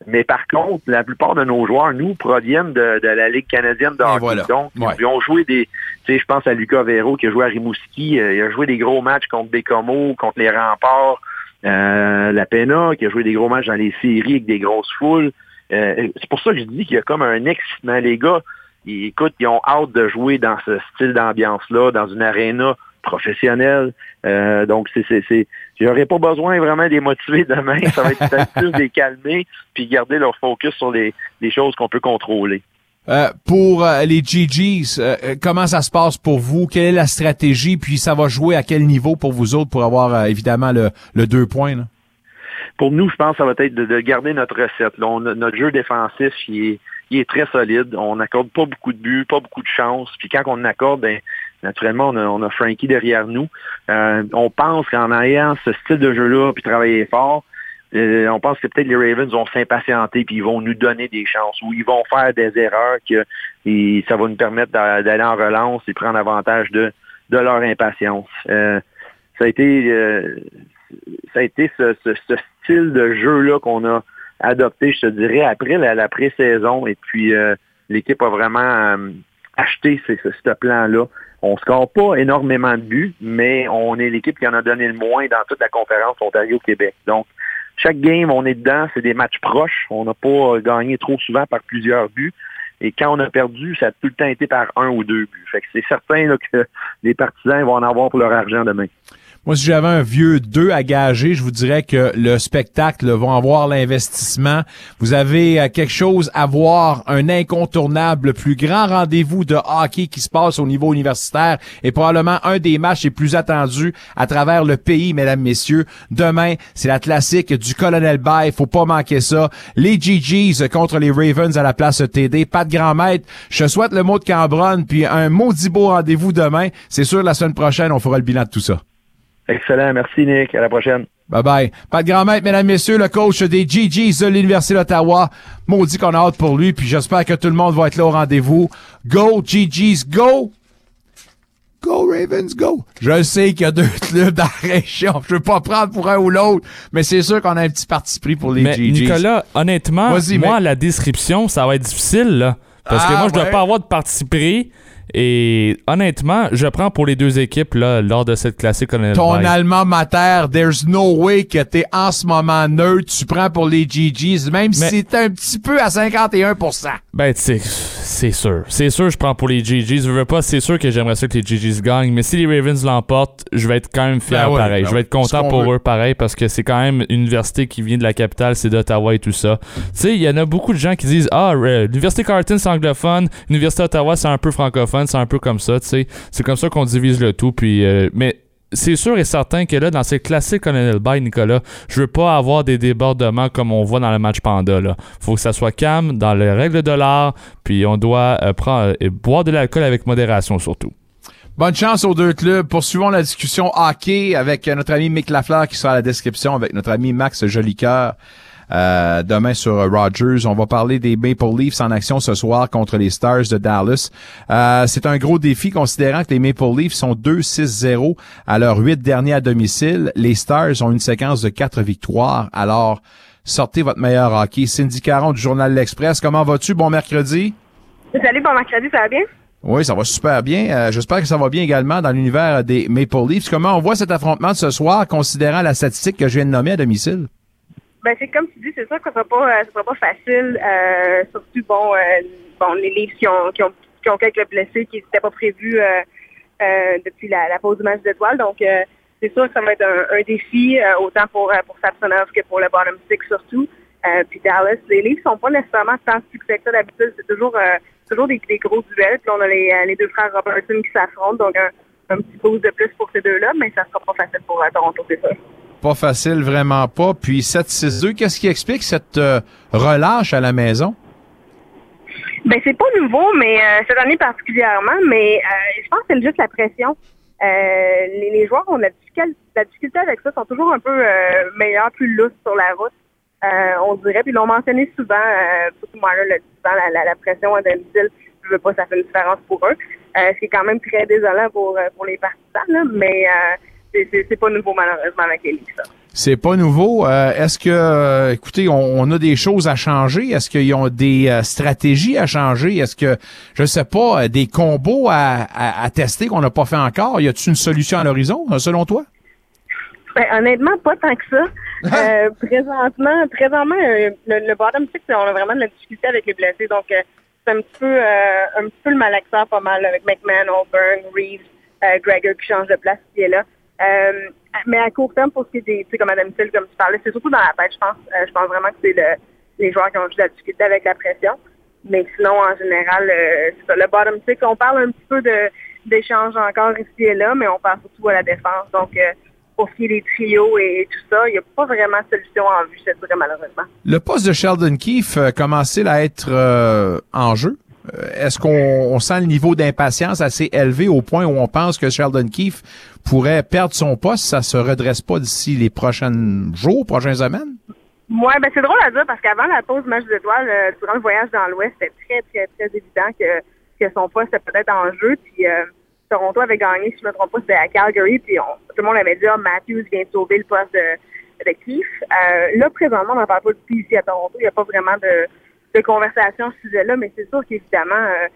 Mais par contre, la plupart de nos joueurs, nous, proviennent de, la Ligue canadienne de hockey. Donc, ils ont joué des... Tu sais, je pense à Lucas Vero qui a joué à Rimouski. Euh, il a joué des gros matchs contre Bécomo, contre les remparts. Euh, la PENA, qui a joué des gros matchs dans les séries avec des grosses foules. Euh, c'est pour ça que je dis qu'il y a comme un excitement. Les gars, ils, écoute, ils ont hâte de jouer dans ce style d'ambiance-là, dans une aréna professionnelle. Euh, donc, c'est, c'est, j'aurais pas besoin vraiment de les motiver demain. Ça va être facile de les calmer puis garder leur focus sur les, choses qu'on peut contrôler. Euh, pour les GGs, comment ça se passe pour vous? Quelle est la stratégie? Puis ça va jouer à quel niveau pour vous autres pour avoir évidemment le, le deux points? Là? Pour nous, je pense que ça va être de, garder notre recette. notre jeu défensif, il est, est très solide. On n'accorde pas beaucoup de buts, pas beaucoup de chances. Puis quand on accorde, ben, naturellement, on a, Frankie derrière nous. Euh, on pense qu'en ayant ce style de jeu-là, puis travailler fort, euh, on pense que peut-être les Ravens vont s'impatienter puis ils vont nous donner des chances ou ils vont faire des erreurs que et ça va nous permettre d'aller en relance et prendre avantage de, de leur impatience. Euh, ça a été ça a été ce, style de jeu-là qu'on a adopté, je te dirais, après la, pré-saison. Et puis, euh, l'équipe a vraiment euh, acheté ce, plan-là. On ne score pas énormément de buts, mais on est l'équipe qui en a donné le moins dans toute la conférence Ontario-Québec. Donc, chaque game, on est dedans, c'est des matchs proches. On n'a pas gagné trop souvent par plusieurs buts. Et quand on a perdu, ça a tout le temps été par un ou deux buts. C'est certain que les partisans vont en avoir pour leur argent demain. Moi, si j'avais un vieux 2 à gager, je vous dirais que le spectacle va avoir l'investissement. Vous avez euh, quelque chose à voir, un incontournable, le plus grand rendez-vous de hockey qui se passe au niveau universitaire et probablement un des matchs les plus attendus à travers le pays, mesdames, messieurs. Demain, c'est la classique du Colonel Bay. Faut pas manquer ça. Les GGs contre les Ravens à la place TD. Pas de grand maître. Je souhaite le mot de Cambronne puis un maudit beau rendez-vous demain. C'est sûr, la semaine prochaine, on fera le bilan de tout ça. Excellent. Merci, Nick. À la prochaine. Bye bye. Pas de grand maître, mesdames, messieurs, le coach des GGs de l'Université d'Ottawa. Maudit qu'on a hâte pour lui, puis j'espère que tout le monde va être là au rendez-vous. Go, GGs, go! Go Ravens, go! Je sais qu'il y a deux clubs dans la région. Je veux pas prendre pour un ou l'autre, mais c'est sûr qu'on a un petit parti pris pour les Mais GGs. Nicolas, honnêtement, moi, mec. la description, ça va être difficile, là. Parce que Ah, moi, je dois ouais. pas avoir de parti pris. Et honnêtement, je prends pour les deux équipes là, lors de cette classique Ton allemand mater, there's no way que t'es en ce moment neutre, tu prends pour les GGs, même si Mais- c'est un petit peu à 51 Ben, tu sais, c'est sûr. C'est sûr, je prends pour les GGs. Je veux pas, c'est sûr que j'aimerais ça que les GGs gagnent. Mais si les Ravens l'emportent, je vais être quand même fier Ben ouais, pareil. ben je vais être content pour veut. eux pareil parce que c'est quand même une université qui vient de la capitale, c'est d'Ottawa et tout ça. Tu sais, il y en a beaucoup de gens qui disent Ah, euh, l'Université Carleton c'est anglophone, l'Université d'Ottawa c'est un peu francophone, c'est un peu comme ça, tu sais. C'est comme ça qu'on divise le tout. Puis, euh, mais c'est sûr et certain que là, dans ces classiques Colonel Bay, Nicolas, je veux pas avoir des débordements comme on voit dans le match Panda. Là. Faut que ça soit calme, dans les règles de l'art, puis on doit euh, prendre, et boire de l'alcool avec modération surtout. Bonne chance aux deux clubs. Poursuivons la discussion hockey avec euh, notre ami Mick Lafleur qui sera à la description avec notre ami Max Jolicoeur. Euh, demain sur Rogers, on va parler des Maple Leafs en action ce soir contre les Stars de Dallas. Euh, c'est un gros défi considérant que les Maple Leafs sont 2-6-0 à leurs huit derniers à domicile. Les Stars ont une séquence de quatre victoires. Alors, sortez votre meilleur hockey. Cindy Caron du journal L'Express, comment vas-tu? Bon mercredi. Salut, bon mercredi, ça va bien? Oui, ça va super bien. Euh, J'espère que ça va bien également dans l'univers des Maple Leafs. Comment on voit cet affrontement de ce soir, considérant la statistique que je viens de nommer à domicile? Ben, c'est comme tu dis, c'est sûr que ce sera pas, euh, sera pas facile. Euh, surtout, bon, euh, bon, les livres qui ont, qui ont, quelques blessés qui n'étaient pas prévus depuis la, pause du match d'étoiles. Donc, c'est sûr que ça va être un, défi, autant pour, pour Samsonov que pour le bottom six surtout. Puis Dallas, les livres sont pas nécessairement tant succès que ça d'habitude. C'est toujours, toujours des, gros duels. Puis on a les, les deux frères Robertson qui s'affrontent. Donc, un, un petit boost de plus pour ces deux-là, mais ça sera pas facile pour Toronto, c'est sûr. Pas facile, vraiment pas. Puis 7-6-2, qu'est-ce qui explique cette euh, relâche à la maison? Ben c'est pas nouveau, mais euh, cette année particulièrement, mais euh, je pense que c'est juste la pression. Les, joueurs ont la difficulté, la difficulté avec ça, sont toujours un peu meilleurs, plus lousses sur la route. On dirait, puis ils l'ont mentionné souvent, surtout moi là, souvent, la, la, la pression à domicile, je veux pas, ça fait une différence pour eux. Euh, c'est quand même très désolant pour, pour les partisans, mais c'est- pas nouveau malheureusement avec les Leafs. ça. C'est pas nouveau. Euh, Est-ce que, euh, écoutez, on, on a des choses à changer? Est-ce qu'ils ont des euh, stratégies à changer? Est-ce que, je sais pas, euh, des combos à, à- à tester qu'on n'a pas fait encore? Y a-t-il une solution à l'horizon, euh, selon toi? Ben, honnêtement, pas tant que ça. Euh, présentement, présentement, euh, le, le bottom six, on a vraiment de la difficulté avec les blessés. Donc, euh, c'est un petit peu euh, un petit peu le malaxeur pas mal avec McMahon, Auburn, Reeves, euh, Gregor qui change de place qui est là. Euh, mais à court terme, pour ce qui est des, tu sais, comme Adam Hill, comme tu parlais, c'est surtout dans la tête, je pense. Euh, je pense vraiment que c'est le, les joueurs qui ont juste la difficulté avec la pression. Mais sinon, en général, euh, c'est ça, le bottom six, on parle un petit peu d'échanges encore ici et là, mais on parle surtout à la défense. Donc, euh, pour ce qui est des trios et tout ça, il n'y a pas vraiment de solution en vue, je malheureusement. Le poste de Sheldon Keefe commence-t-il à être en jeu? Euh, Est-ce qu'on on sent le niveau d'impatience assez élevé au point où on pense que Sheldon Keefe pourrait perdre son poste? Ça se redresse pas d'ici les prochains jours, prochaines semaines? Moi, ben c'est drôle à dire parce qu'avant la pause match des étoiles, euh, durant le voyage dans l'Ouest, c'était très, très, très évident que, que son poste était peut-être en jeu. Puis euh, Toronto avait gagné, si je ne me trompe pas, c'était à Calgary. Puis on- tout le monde avait dit, ah, Matthews vient sauver le poste de, de Keefe. Euh, là, présentement, on n'en parle pas du tout ici à Toronto. Il n'y a pas vraiment de, de conversation à ce sujet-là, mais c'est sûr qu'évidemment, euh,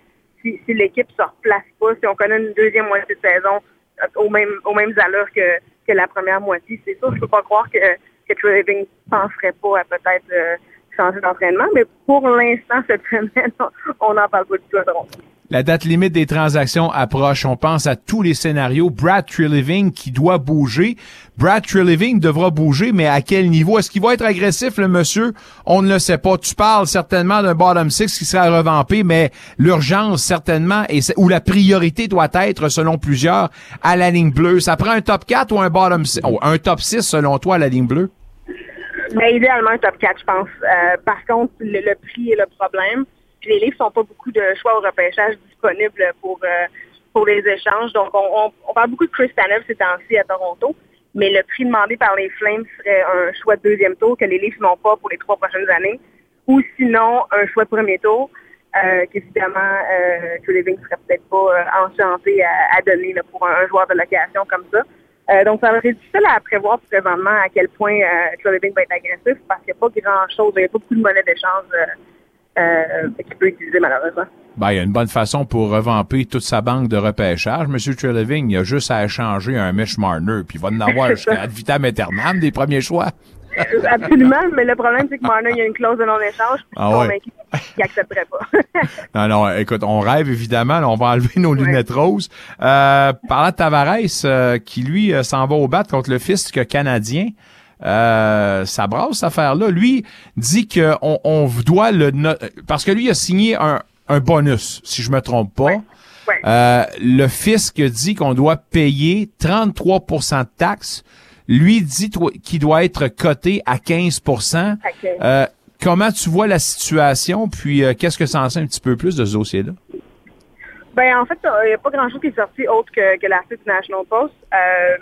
si, l'équipe ne se replace pas, si on connaît une deuxième moitié de saison euh, aux mêmes, aux allures que, que la première moitié, c'est sûr, je peux pas croire que, que Living penserait pas à peut-être euh, changer d'entraînement, mais pour l'instant, cette semaine, on n'en parle pas du tout. La date limite des transactions approche. On pense à tous les scénarios. Brad Treliving qui doit bouger. Brad Treliving devra bouger, mais à quel niveau? Est-ce qu'il va être agressif, le monsieur? On ne le sait pas. Tu parles certainement d'un bottom six qui sera revampé, mais l'urgence, certainement, et où la priorité doit être, selon plusieurs, à la ligne bleue. Ça prend un top 4 ou un bottom 6? un top 6, selon toi, à la ligne bleue? Mais idéalement, un top 4, je pense. Euh, par contre, le, prix est le problème. Les livres sont pas beaucoup de choix au repêchage disponibles pour, euh, pour les échanges. Donc, on, parle beaucoup de Chris Tanev ces temps-ci à Toronto, mais le prix demandé par les Flames serait un choix de deuxième tour que les livres n'ont pas pour les trois prochaines années, ou sinon un choix de premier tour. Euh, qu'évidemment, euh, que les serait peut-être pas euh, enchanté à, donner pour un, joueur de location comme ça. Euh, donc, ça être difficile à prévoir présentement à quel point euh, va être agressif parce qu'il n'y a pas grand-chose, il n'y a pas beaucoup de monnaie d'échange qu'il peut utiliser malheureusement. Ben, il y a une bonne façon pour revamper toute sa banque de repêchage. Monsieur Treleving, il a juste à échanger un Mitch Marner, puis il va en avoir jusqu'à ad vitam aeternam des premiers choix. Absolument, mais le problème, c'est que Marner, il y a une clause de non-échange, ah ouais. qui n'accepterait pas. non, non, écoute, on rêve évidemment, on va enlever nos lunettes roses. Euh, parlant de Tavares, euh, qui lui euh, s'en va au bat contre le fisc canadien, euh, ça brasse cette affaire-là. Lui dit qu'on on doit le... Parce que lui a signé un, un bonus, si je me trompe pas. Euh, le fisc dit qu'on doit payer 33% de taxes. Lui dit qu'il doit être coté à 15% euh, Comment tu vois la situation, puis euh, qu'est-ce que ça en sait un petit peu plus de ce dossier-là? Ben en fait, il n'y a pas grand-chose qui est sorti autre que, que l'article du National Post.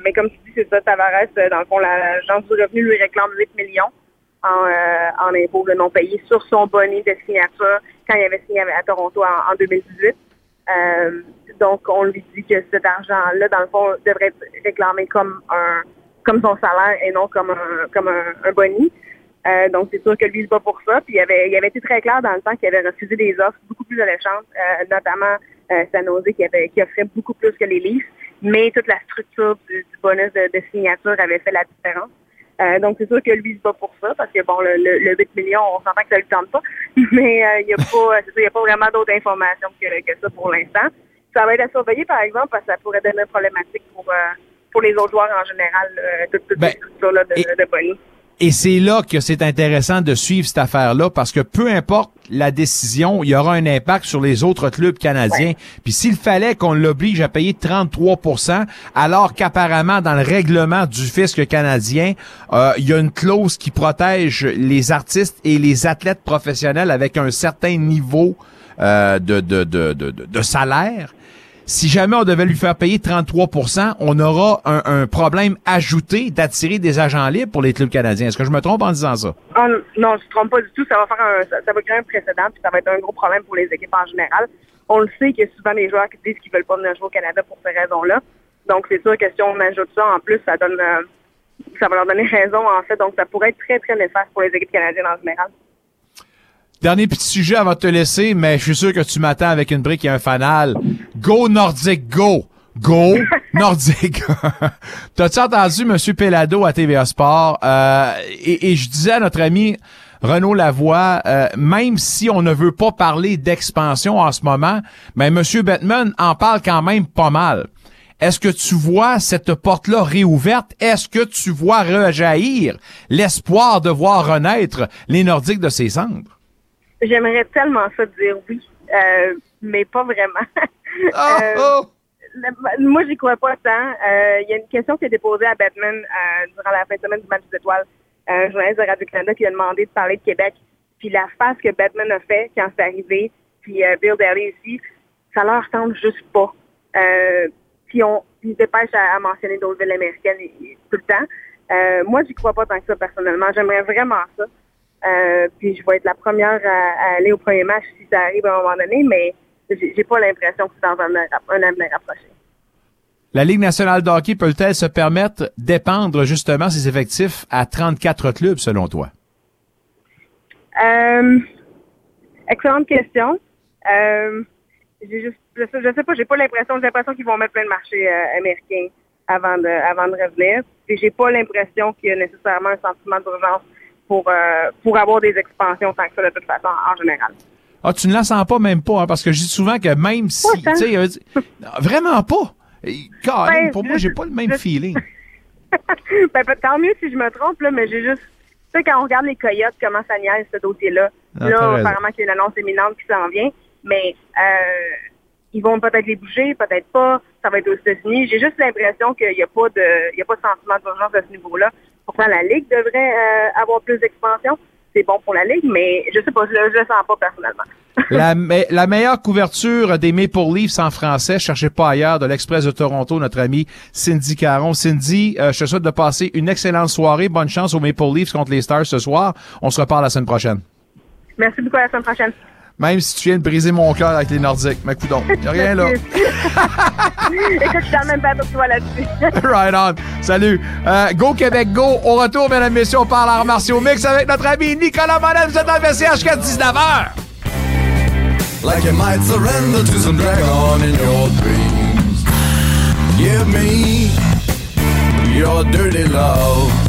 mais comme tu dis, c'est ça, Tavares, dans le fond, l'agence du revenu lui réclame 8 millions en, en impôts de non payés sur son bonnet de signature quand il avait signé à Toronto en, 2018. Euh, donc, on lui dit que cet argent-là, dans le fond, devrait être réclamé comme un comme son salaire et non comme un comme un, boni. Euh, donc, c'est sûr que lui, il pas pour ça. Puis, il avait, il avait été très clair dans le temps qu'il avait refusé des offres beaucoup plus alléchantes, euh, notamment euh, Sanosé qui, avait, qui offrait beaucoup plus que les Leafs. Mais toute la structure du, bonus de, signature avait fait la différence. Euh, donc, c'est sûr que lui, il pas pour ça, parce que, bon, le, le, 8 millions, on s'entend que ça lui tente pas. Mais euh, il n'y a, pas, y a pas vraiment d'autres informations que, que ça pour l'instant. Ça va être à surveiller, par exemple, parce que ça pourrait devenir problématique pour, pour les autres joueurs en général, toute, toute ben, structure-là de, de Bonnie. Et c'est là que c'est intéressant de suivre cette affaire-là parce que peu importe la décision, il y aura un impact sur les autres clubs canadiens. Puis s'il fallait qu'on l'oblige à payer 33% alors qu'apparemment dans le règlement du fisc canadien, euh, il y a une clause qui protège les artistes et les athlètes professionnels avec un certain niveau euh, de, de, de, de, de salaire, si jamais on devait lui faire payer 33% on aura un, problème ajouté d'attirer des agents libres pour les clubs canadiens. Est-ce que je me trompe en disant ça? Ah, non, je ne trompe pas du tout. Ça va faire un, ça, va créer un précédent, puis ça va être un gros problème pour les équipes en général. On le sait que souvent les joueurs qui disent qu'ils veulent pas venir jouer au Canada pour ces raisons-là. Donc c'est sûr que si on ajoute ça en plus, ça donne euh, ça va leur donner raison en fait. Donc ça pourrait être très, très néfaste pour les équipes canadiennes en général. Dernier petit sujet avant de te laisser, mais je suis sûr que tu m'attends avec une brique et un fanal. Go Nordique, go! Go Nordique. T'as-tu entendu M. Pelado à TVA Sport? Euh, et, je disais à notre ami Renaud Lavoie, euh, même si on ne veut pas parler d'expansion en ce moment, mais M. Bettman en parle quand même pas mal. Est-ce que tu vois cette porte-là réouverte? Est-ce que tu vois rejaillir l'espoir de voir renaître les Nordiques de ses cendres? J'aimerais tellement ça dire oui, euh, mais pas vraiment. Oh, euh, oh! moi, j'y crois pas tant. Euh, il y a une question qui a été posée à Batman durant la fin de semaine du match des étoiles. Un journaliste de Radio-Canada qui a demandé de parler de Québec. Puis la face que Batman a fait quand c'est arrivé, puis Bill Daly aussi, ça leur semble juste pas. puis on ils se dépêchent à, mentionner d'autres villes américaines tout le temps. moi, j'y crois pas tant que ça personnellement. J'aimerais vraiment ça. Euh, puis je vais être la première à, aller au premier match si ça arrive à un moment donné, mais j'ai pas l'impression que c'est dans un, un avenir rapproché. La Ligue nationale de hockey peut-elle se permettre d'épandre justement ses effectifs à 34 clubs selon toi? Euh, excellente question. Euh, je, je, sais pas, j'ai pas l'impression, j'ai l'impression qu'ils vont mettre plein de marchés euh, américains avant de, avant de revenir. Et j'ai pas l'impression qu'il y a nécessairement un sentiment d'urgence pour, euh, pour avoir des expansions tant que ça de toute façon en général. Ah, tu ne la sens pas même pas, hein, parce que je dis souvent que même si, tu sais, euh, vraiment pas. Caroline, Ben, pour moi, je- j'ai pas le même je- feeling. ben, tant mieux si je me trompe, là, mais j'ai juste. Tu sais, quand on regarde les coyotes, comment ça niaise ce dossier-là, Ah, là, apparemment qu'il y a une annonce éminente qui s'en vient, mais euh, ils vont peut-être les bouger, peut-être pas. Ça va être aux États-Unis. J'ai juste l'impression qu'il n'y a pas de, il y a pas de sentiment d'urgence à ce niveau-là. Pourtant, la Ligue devrait euh, avoir plus d'expansion. C'est bon pour la Ligue, mais je sais pas, je, le- je le sens pas personnellement. la, me- la meilleure couverture des Maple Leafs en français, cherchez pas ailleurs, de l'Express de Toronto, notre amie Cindy Caron. Cindy, euh, je te souhaite de passer une excellente soirée. Bonne chance aux Maple Leafs contre les Stars ce soir. On se reparle la semaine prochaine. Merci beaucoup, à la semaine prochaine. Même si tu viens de briser mon cœur avec les Nordiques. Mais coudonc, y a rien là. Écoute, je suis même que toi là-dessus. right on. Salut. Euh, go Québec, go. Au retour, mesdames et messieurs, on parle arts martiaux mix avec notre ami Nicolas Monette. Vous êtes dans le vestiaire jusqu'à 19h. like you might surrender to some dragon in your dreams. Give me your dirty love.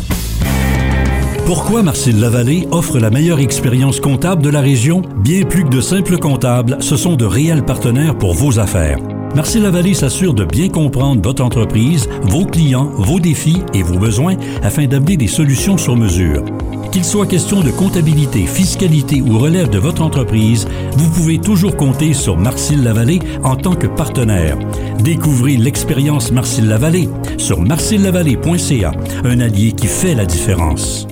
Pourquoi Marcel Lavallée offre la meilleure expérience comptable de la région? Bien plus que de simples comptables, ce sont de réels partenaires pour vos affaires. Marcel Lavallée s'assure de bien comprendre votre entreprise, vos clients, vos défis et vos besoins afin d'amener des solutions sur mesure. Qu'il soit question de comptabilité, fiscalité ou relève de votre entreprise, vous pouvez toujours compter sur Marcel Lavallée en tant que partenaire. Découvrez l'expérience Marcel Lavallée sur marcellavallée.ca, un allié qui fait la différence.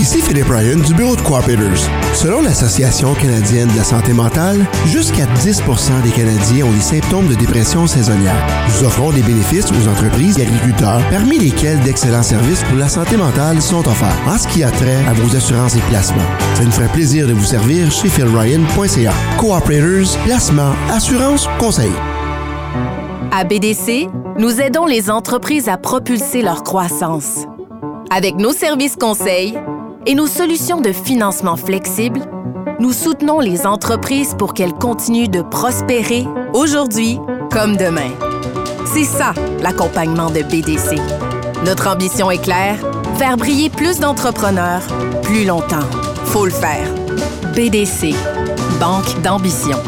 Ici Philippe Ryan du bureau de Cooperators. Selon l'Association canadienne de la santé mentale, jusqu'à 10 des Canadiens ont des symptômes de dépression saisonnière. Nous offrons des bénéfices aux entreprises et agriculteurs, parmi lesquels d'excellents services pour la santé mentale sont offerts en ce qui a trait à vos assurances et placements. Ça nous ferait plaisir de vous servir chez philryan.ca. Cooperators, placement, assurance, conseil. À BDC, nous aidons les entreprises à propulser leur croissance. Avec nos services conseils et nos solutions de financement flexibles, nous soutenons les entreprises pour qu'elles continuent de prospérer aujourd'hui comme demain. C'est ça, l'accompagnement de BDC. Notre ambition est claire, faire briller plus d'entrepreneurs plus longtemps. Faut le faire. BDC, Banque d'ambition.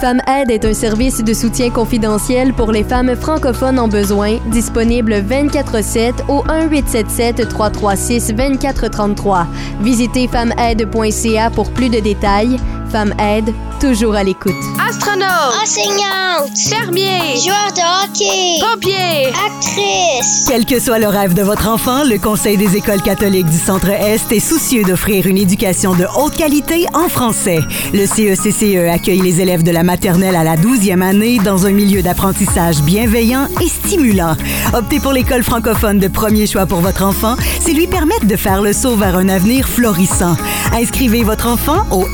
Femme Aide est un service de soutien confidentiel pour les femmes francophones en besoin, disponible 24/7 au 1-877-336-2433. Visitez femmeaide.ca pour plus de détails. Femme Aide, toujours à l'écoute. Astronaute, enseignante, fermier, joueur de hockey, pompier, actrice. Quel que soit le rêve de votre enfant, le Conseil des écoles catholiques du Centre-Est est soucieux d'offrir une éducation de haute qualité en français. Le E CECCE accueille les élèves de la maternelle à la 12e année dans un milieu d'apprentissage bienveillant et stimulant. Optez pour l'école francophone de premier choix pour votre enfant, c'est lui permettre de faire le saut vers un avenir florissant. Inscrivez votre enfant au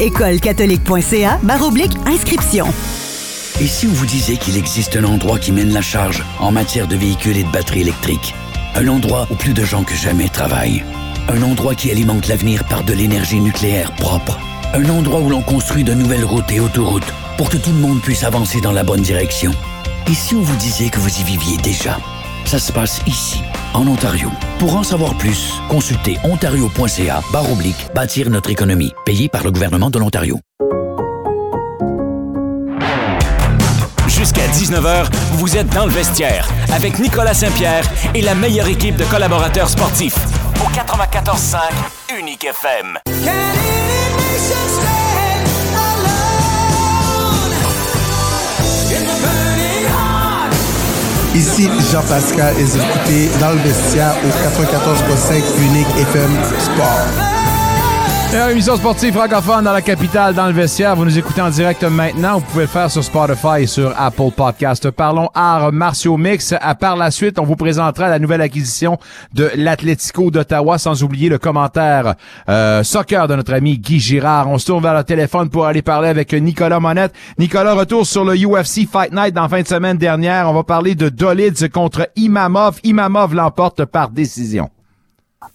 Et si on vous disait qu'il existe un endroit qui mène la charge en matière de véhicules et de batteries électriques? Un endroit où plus de gens que jamais travaillent. Un endroit qui alimente l'avenir par de l'énergie nucléaire propre. Un endroit où l'on construit de nouvelles routes et autoroutes pour que tout le monde puisse avancer dans la bonne direction. Et si on vous disait que vous y viviez déjà? Ça se passe ici, en Ontario. Pour en savoir plus, consultez ontario.ca barre oblique bâtir notre économie, payé par le gouvernement de l'Ontario. Jusqu'à 19h, vous êtes dans le vestiaire avec Nicolas Saint-Pierre et la meilleure équipe de collaborateurs sportifs. Au 94.5 Unique FM. Ici Jean-Pascal et écoutez dans le vestiaire au 94.5 Unique FM Sport. Meilleure émission sportive francophone dans la capitale, dans le vestiaire. Vous nous écoutez en direct maintenant. Vous pouvez le faire sur Spotify et sur Apple Podcast. Parlons arts martiaux mix. À par la suite, on vous présentera la nouvelle acquisition de l'Atlético d'Ottawa, sans oublier le commentaire euh, soccer de notre ami Guy Girard. On se tourne vers le téléphone pour aller parler avec Nicolas Monette. Nicolas, retour sur le UFC Fight Night dans fin de semaine dernière. On va parler de Dolids contre Imamov. Imamov l'emporte par décision.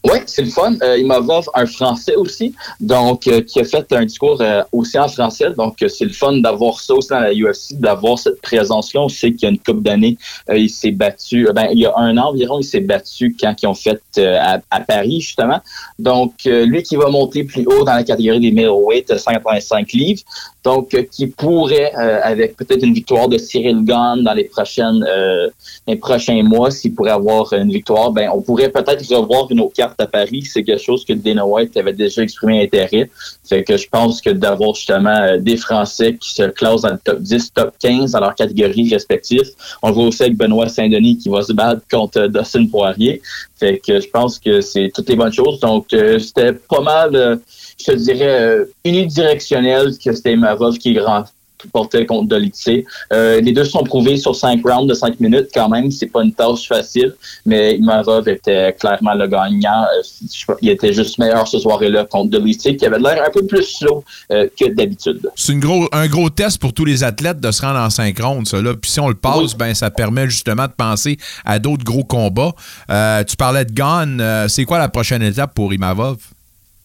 Oui, c'est le fun. Euh, Imavov, un Français aussi, donc euh, qui a fait un discours euh, aussi en français. Donc, euh, c'est le fun d'avoir ça aussi dans la UFC, d'avoir cette présence-là. On sait qu'il y a une couple d'années, euh, il s'est battu, ben, il y a un an environ, il s'est battu quand ils ont fait à, Paris, justement. Donc, lui qui va monter plus haut dans la catégorie des middleweight, euh, 185 livres, donc qui pourrait, avec peut-être une victoire de Cyril Gane dans les prochaines les prochains mois, s'il pourrait avoir une victoire, ben on pourrait peut-être revoir une autre carte à Paris. C'est quelque chose que Dana White avait déjà exprimé intérêt. Fait que je pense que d'avoir justement euh, des Français qui se classent dans le top 10, top 15 dans leurs catégories respectives. On voit aussi avec Benoît Saint-Denis qui va se battre contre euh, Dustin Poirier. Fait que je pense que c'est toutes les bonnes choses. Donc euh, c'était pas mal, je te dirais, unidirectionnel que c'était Imavov qui grand portait contre Dolitze. Euh, les deux sont prouvés sur cinq rounds de cinq minutes quand même. C'est pas une tâche facile, mais Imavov était clairement le gagnant. Euh, il était juste meilleur ce soir-là contre Dolitze, qui avait l'air un peu plus slow euh, que d'habitude. C'est une gros, un gros test pour tous les athlètes de se rendre en cinq rondes, ça. Là. Puis si on le passe, ben, ça permet justement de penser à d'autres gros combats. Euh, tu parlais de. Euh, c'est quoi la prochaine étape pour Imavov?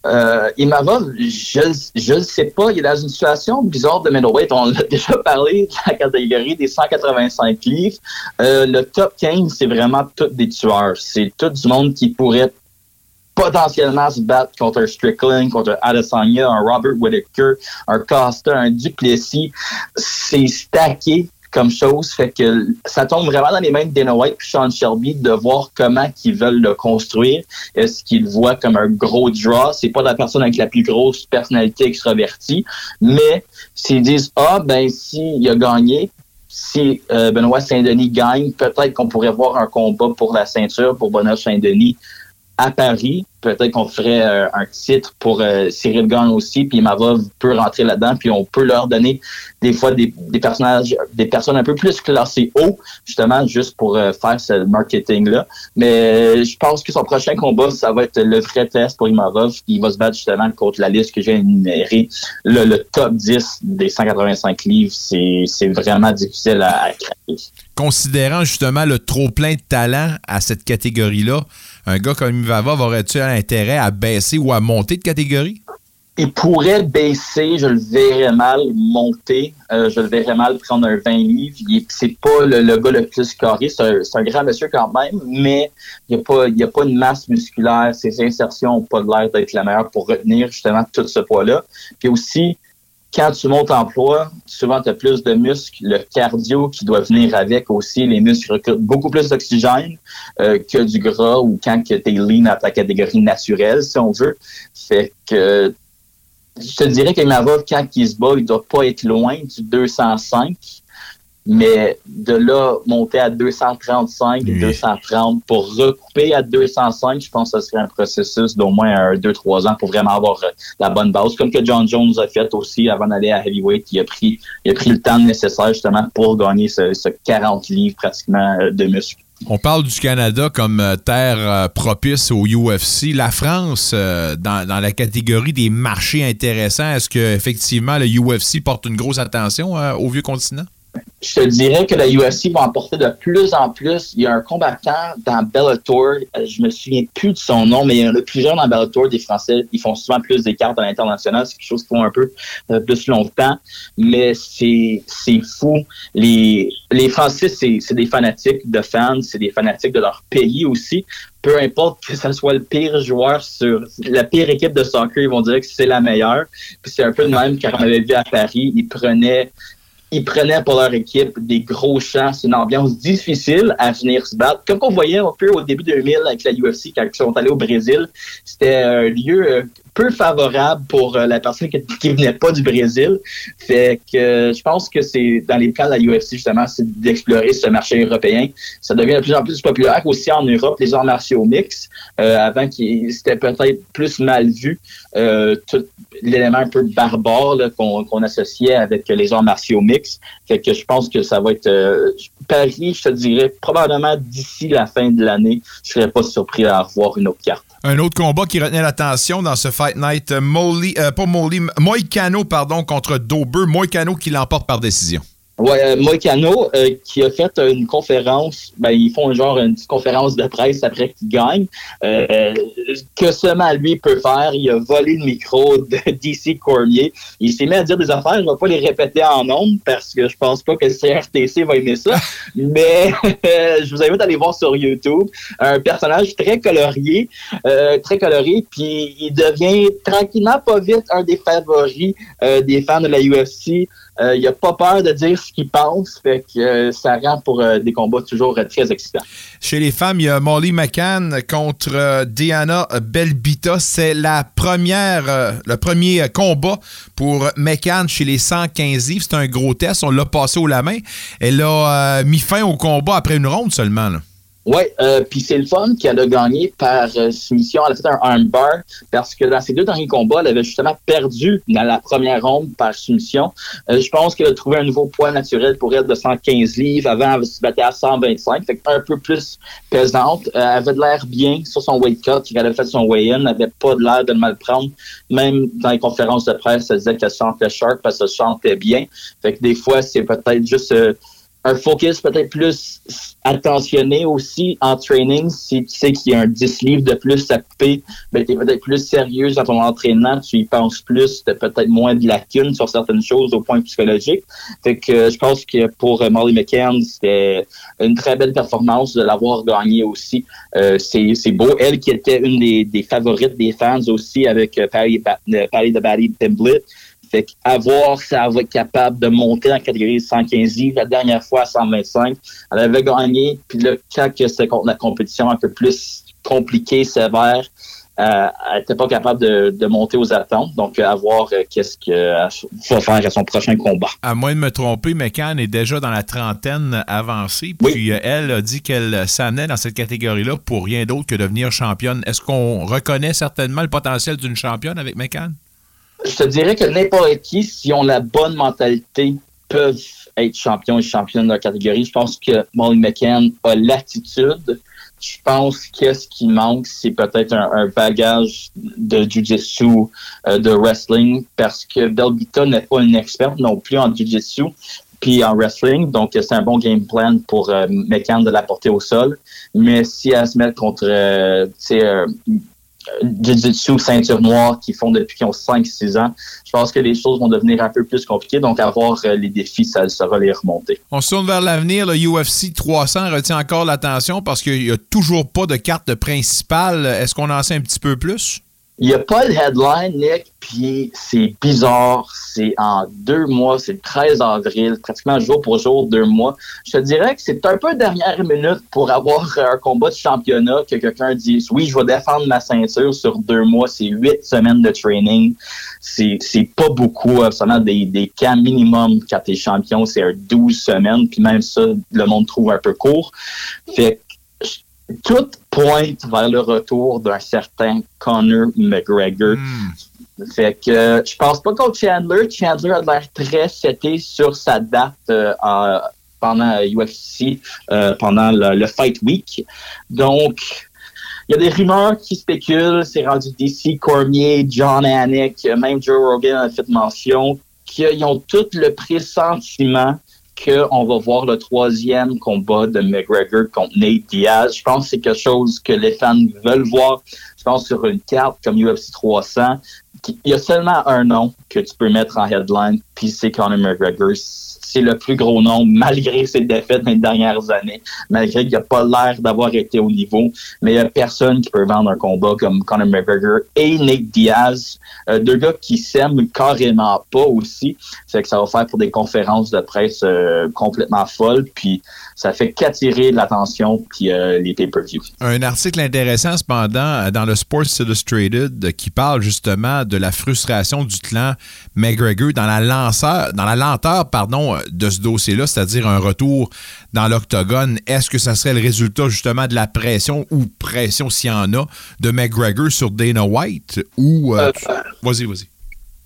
Euh, Imavov, je ne sais pas. Il est dans une situation bizarre de middleweight. On l'a déjà parlé de la catégorie des 185 livres. Euh, le top 15, c'est vraiment tous des tueurs. C'est tout du monde qui pourrait potentiellement se battre contre Strickland, contre Adesanya, un Robert Whittaker, un Costa, un Duplessis. C'est stacké comme chose, fait que ça tombe vraiment dans les mains de Dana White et Sean Shelby de voir comment ils veulent le construire. Est-ce qu'ils le voient comme un gros draw? C'est pas la personne avec la plus grosse personnalité extravertie, mais s'ils disent, ah, ben, s'il a gagné, si euh, Benoît Saint-Denis gagne, peut-être qu'on pourrait voir un combat pour la ceinture pour Benoît Saint-Denis à Paris. Peut-être qu'on ferait euh, un titre pour euh, Cyril Gane aussi, puis Mavov peut rentrer là-dedans, puis on peut leur donner des fois des, personnages, des personnes un peu plus classées haut, justement, juste pour euh, faire ce marketing-là. Mais je pense que son prochain combat, ça va être le vrai test pour Imavov. Il va se battre justement contre la liste que j'ai énumérée. Le, top 10 des 185 livres, c'est vraiment difficile à, à craquer. Considérant justement le trop-plein de talent à cette catégorie-là, un gars comme Imavov aurait-il intérêt à baisser ou à monter de catégorie? Il pourrait baisser, je le verrais mal monter, euh, je le verrais mal prendre un 20 livres. C'est pas le, gars le plus carré, c'est un, grand monsieur quand même, mais il n'y a, pas- y a pas une masse musculaire. Ses insertions n'ont pas l'air d'être la meilleure pour retenir justement tout ce poids-là. Puis aussi, quand tu montes en poids, souvent tu as plus de muscles, le cardio qui doit venir avec aussi, les muscles recrutent beaucoup plus d'oxygène euh, que du gras ou quand tu es lean à ta catégorie naturelle, si on veut. Fait que je te dirais qu'Imavov, quand il se bat, il doit pas être loin du 205, mais de là, monter à 235, 230 pour recouper à 205, je pense que ce serait un processus d'au moins 2-3 ans pour vraiment avoir euh, la bonne base. Comme que John Jones a fait aussi avant d'aller à Heavyweight, il a pris, il a pris le temps nécessaire justement pour gagner ce, ce 40 livres pratiquement euh, de muscles. On parle du Canada comme euh, terre propice au UFC. La France, euh, dans, dans la catégorie des marchés intéressants, est-ce que effectivement le UFC porte une grosse attention euh, au vieux continent? Je te dirais que la UFC va en porter de plus en plus. Il y a un combattant dans Bellator, euh, je me souviens plus de son nom, mais il y en a plusieurs dans Bellator, des Français. Ils font souvent plus des cartes à l'international. C'est quelque chose qu'ils font un peu euh, plus longtemps, mais c'est fou. Les, les Français, c'est c'est des fanatiques de fans, c'est des fanatiques de leur pays aussi. Peu importe que ce soit le pire joueur sur la pire équipe de soccer, ils vont dire que c'est la meilleure. Puis c'est un peu le même quand on avait vu à Paris, ils prenaient ils prenaient pour leur équipe des gros champs. C'est une ambiance difficile à venir se battre. Comme qu'on voyait un peu au début 2000 avec la UFC quand ils sont allés au Brésil, c'était un lieu euh, peu favorable pour euh, la personne qui, qui venait pas du Brésil. Fait que euh, je pense que c'est dans les plans de la UFC justement, c'est d'explorer ce marché européen. Ça devient de plus en plus populaire aussi en Europe, les arts martiaux mix. Euh, avant, c'était peut-être plus mal vu. Euh, tout l'élément un peu barbare qu'on associait avec les arts martiaux mix. Fait que je pense que ça va être Paris, je te dirais, probablement d'ici la fin de l'année, je serais pas surpris à revoir une autre carte. Un autre combat qui retenait l'attention dans ce Fight Night, euh, Molly, euh, pas Molly, Moïcano, pardon, contre Dober. Moïcano qui l'emporte par décision. Ouais, euh, Moicano, euh, qui a fait une conférence, ben, ils font genre une petite conférence de presse après qu'il gagne. Euh, que seulement lui peut faire, il a volé le micro de DC Cormier. Il s'est mis à dire des affaires, je ne vais pas les répéter en nombre parce que je pense pas que le CRTC va aimer ça. mais je vous invite à aller voir sur YouTube. Un personnage très colorié, euh, très coloré, puis il devient tranquillement pas vite un des favoris euh, des fans de la UFC. Euh, il a pas peur de dire ce qu'il pense, fait que euh, ça rend pour euh, des combats toujours très excitants. Chez les femmes, il y a Molly McCann contre Diana Belbita. C'est la première, le premier combat pour McCann chez les 115 livres. C'est un gros test. On l'a passé au la main. Elle a mis fin au combat après une ronde seulement. Oui, euh, puis c'est le fun qu'elle a gagné par euh, soumission. Elle a fait un armbar parce que dans ses deux derniers combats, elle avait justement perdu dans la première ronde par soumission. Euh, je pense qu'elle a trouvé un nouveau poids naturel pour elle de 115 livres. Avant, elle se battait à 125, fait un peu plus pesante. Euh, elle avait de l'air bien sur son weight cut. Elle a fait son weigh-in, elle n'avait pas de l'air de le mal prendre. Même dans les conférences de presse, elle disait qu'elle se sentait sharp parce qu'elle se sentait bien. Fait que des fois, c'est peut-être juste... un focus peut-être plus attentionné aussi en training. Si tu sais qu'il y a un 10 livres de plus à couper, ben, tu es peut-être plus sérieuse dans ton entraînement, tu y penses plus, tu as peut-être moins de lacunes sur certaines choses au point psychologique. Fait que euh, je pense que pour euh, Molly McCann, c'était une très belle performance de l'avoir gagné aussi. Euh, c'est beau. Elle qui était une des, des favorites des fans aussi avec Patty, Ba- euh, Patty the Batty Pimblett. Fait qu'à voir si elle va être capable de monter en catégorie 115 livres. La dernière fois à 125, elle avait gagné. Puis là, quand c'était contre la compétition un peu plus compliquée, sévère, euh, elle n'était pas capable de, de monter aux attentes. Donc, à voir euh, qu'est-ce qu'elle va faire à son prochain combat. À moins de me tromper, McCann est déjà dans la trentaine avancée. Puis euh, elle a dit qu'elle s'amenait dans cette catégorie-là pour rien d'autre que devenir championne. Est-ce qu'on reconnaît certainement le potentiel d'une championne avec McCann? Je te dirais que n'importe qui, si ont la bonne mentalité, peuvent être champion et championne de leur catégorie. Je pense que Molly McCann a l'attitude. Je pense que ce qui manque, c'est peut-être un, bagage de jiu-jitsu, euh, de wrestling, parce que Belbita n'est pas une experte non plus en jiu-jitsu puis en wrestling. Donc, c'est un bon game plan pour euh, McCann de la porter au sol. Mais si elle se met contre, euh, euh, Jiu-Jitsu, ceinture noire, qui font depuis qu'ils ont 5-6 ans, je pense que les choses vont devenir un peu plus compliquées. Donc, avoir euh, les défis, ça sera les remonter. On se tourne vers l'avenir. Le UFC 300 retient encore l'attention parce qu'il n'y a toujours pas de carte principale. Est-ce qu'on en sait un petit peu plus? Il n'y a pas de headline, Nick, puis c'est bizarre. C'est en deux mois, c'est le 13 avril, pratiquement jour pour jour, deux mois. Je te dirais que c'est un peu dernière minute pour avoir un combat de championnat que quelqu'un dise oui, je vais défendre ma ceinture sur deux mois. C'est huit semaines de training. C'est pas beaucoup, absolument des, des cas minimum quand t'es champion, c'est un 12 semaines, puis même ça, le monde trouve un peu court. Fait tout pointe vers le retour d'un certain Conor McGregor. Fait que euh, je pense pas contre Chandler. Chandler a l'air très seté sur sa date euh, en- pendant UFC, euh, pendant le, le Fight Week. Donc, il y a des rumeurs qui spéculent. C'est rendu DC, Cormier, John Anik, même Joe Rogan a fait mention qu'ils ont tout le pressentiment qu'on va voir le troisième combat de McGregor contre Nate Diaz. Je pense que c'est quelque chose que les fans veulent voir. Je pense sur une carte comme UFC 300, il y a seulement un nom que tu peux mettre en headline, puis c'est Conor McGregor. C'est le plus gros nom, malgré ses défaites dans les dernières années, malgré qu'il n'a pas l'air d'avoir été au niveau. Mais il n'y a personne qui peut vendre un combat comme Conor McGregor et Nate Diaz, euh, deux gars qui s'aiment carrément pas aussi. C'est que ça va faire pour des conférences de presse euh, complètement folles, puis ça fait qu'attirer l'attention, puis euh, les pay-per-views. Un article intéressant, cependant, dans le Sports Illustrated, qui parle justement de la frustration du clan McGregor dans la, lanceur, dans la lenteur pardon, de ce dossier-là, c'est-à-dire un retour dans l'octogone. Est-ce que ça serait le résultat justement de la pression ou pression s'il y en a de McGregor sur Dana White ou... euh, tu- Vas-y, vas-y.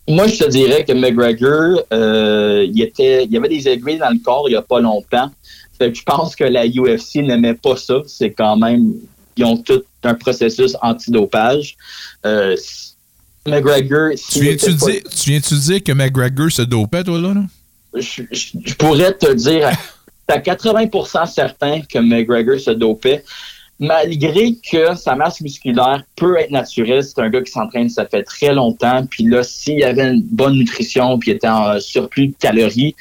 Moi, je te dirais que McGregor, euh, il, était, il y avait des aiguilles dans le corps il n'y a pas longtemps. Fait que je pense que la UFC n'aimait pas ça. C'est quand même, ils ont tout un processus antidopage. Euh, McGregor, Tu viens-tu dire, tu viens-tu dire que McGregor se dopait, toi, là? là? Je, pourrais te dire à 80% certain que McGregor se dopait, malgré que sa masse musculaire peut être naturelle. C'est un gars qui s'entraîne, ça fait très longtemps. Puis là, s'il avait une bonne nutrition puis était en surplus de calories,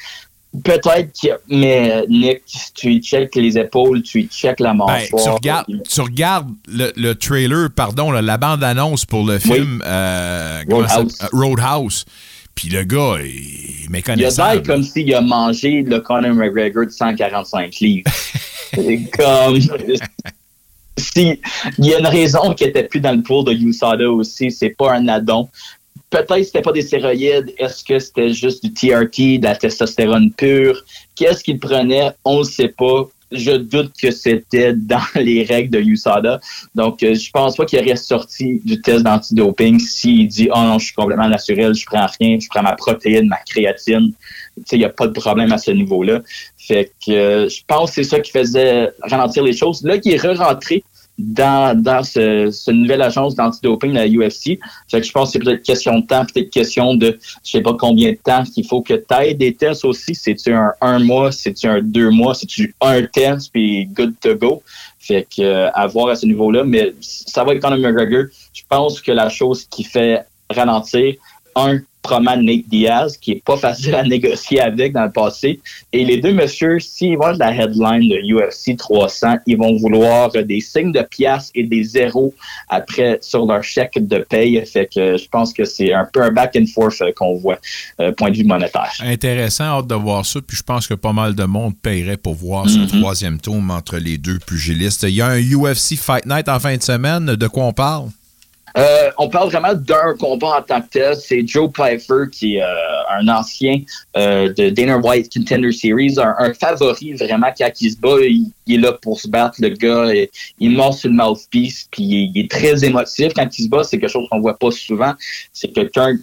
peut-être que... Mais Nick, tu y checkes les épaules, tu y checkes la Ben, mâchoire. tu regardes, tu regardes le, le trailer, pardon, la bande-annonce pour le film euh, comment ça- Roadhouse. Puis le gars est Il a méconnaissable. l'air comme s'il a mangé le Conor McGregor de 145 livres. Comme... Si, il y a une raison qu'il était plus dans le pool de USADA aussi, c'est pas un addon. Peut-être que c'était pas des stéroïdes, est-ce que c'était juste du TRT, de la testostérone pure? Qu'est-ce qu'il prenait? On ne sait pas. Je doute que c'était dans les règles de USADA. Donc, euh, je pense pas qu'il aurait sorti du test d'antidoping s'il dit « Oh non, je suis complètement naturel, je prends rien, je prends ma protéine, ma créatine. » Tu sais, il n'y a pas de problème à ce niveau-là. Fait que euh, je pense que c'est ça qui faisait ralentir les choses. Là, il est re-rentré dans, dans ce, ce nouvelle agence d'antidoping la UFC. Fait que je pense que c'est peut-être question de temps, peut-être question de je sais pas combien de temps qu'il faut que tu aies des tests aussi. C'est-tu un un mois, c'est-tu un deux mois, c'est-tu un test, puis good to go. Fait que euh, à voir à ce niveau-là. Mais ça va être Conor McGregor. Je pense que la chose qui fait ralentir, un, probablement Nate Diaz, qui est pas facile à négocier avec dans le passé. Et les deux messieurs, s'ils vont de la headline de UFC 300, ils vont vouloir euh, des signes de pièces et des zéros après sur leur chèque de paye. Fait que je pense que c'est un peu un back and forth euh, qu'on voit, euh, point de vue monétaire. Intéressant, hâte de voir ça. Puis je pense que pas mal de monde paierait pour voir ce Mhm. troisième tour entre les deux pugilistes. Il y a un UFC Fight Night en fin de semaine. De quoi on parle? Euh, on parle vraiment d'un combat en tant que tel. C'est Joe Pfeiffer, qui est euh, un ancien euh, de Dana White Contender Series, un, un favori vraiment quand il se bat. Il, il est là pour se battre, le gars. Il, il mord sur le mouthpiece, puis il, il est très émotif quand il se bat. C'est quelque chose qu'on voit pas souvent. C'est quelqu'un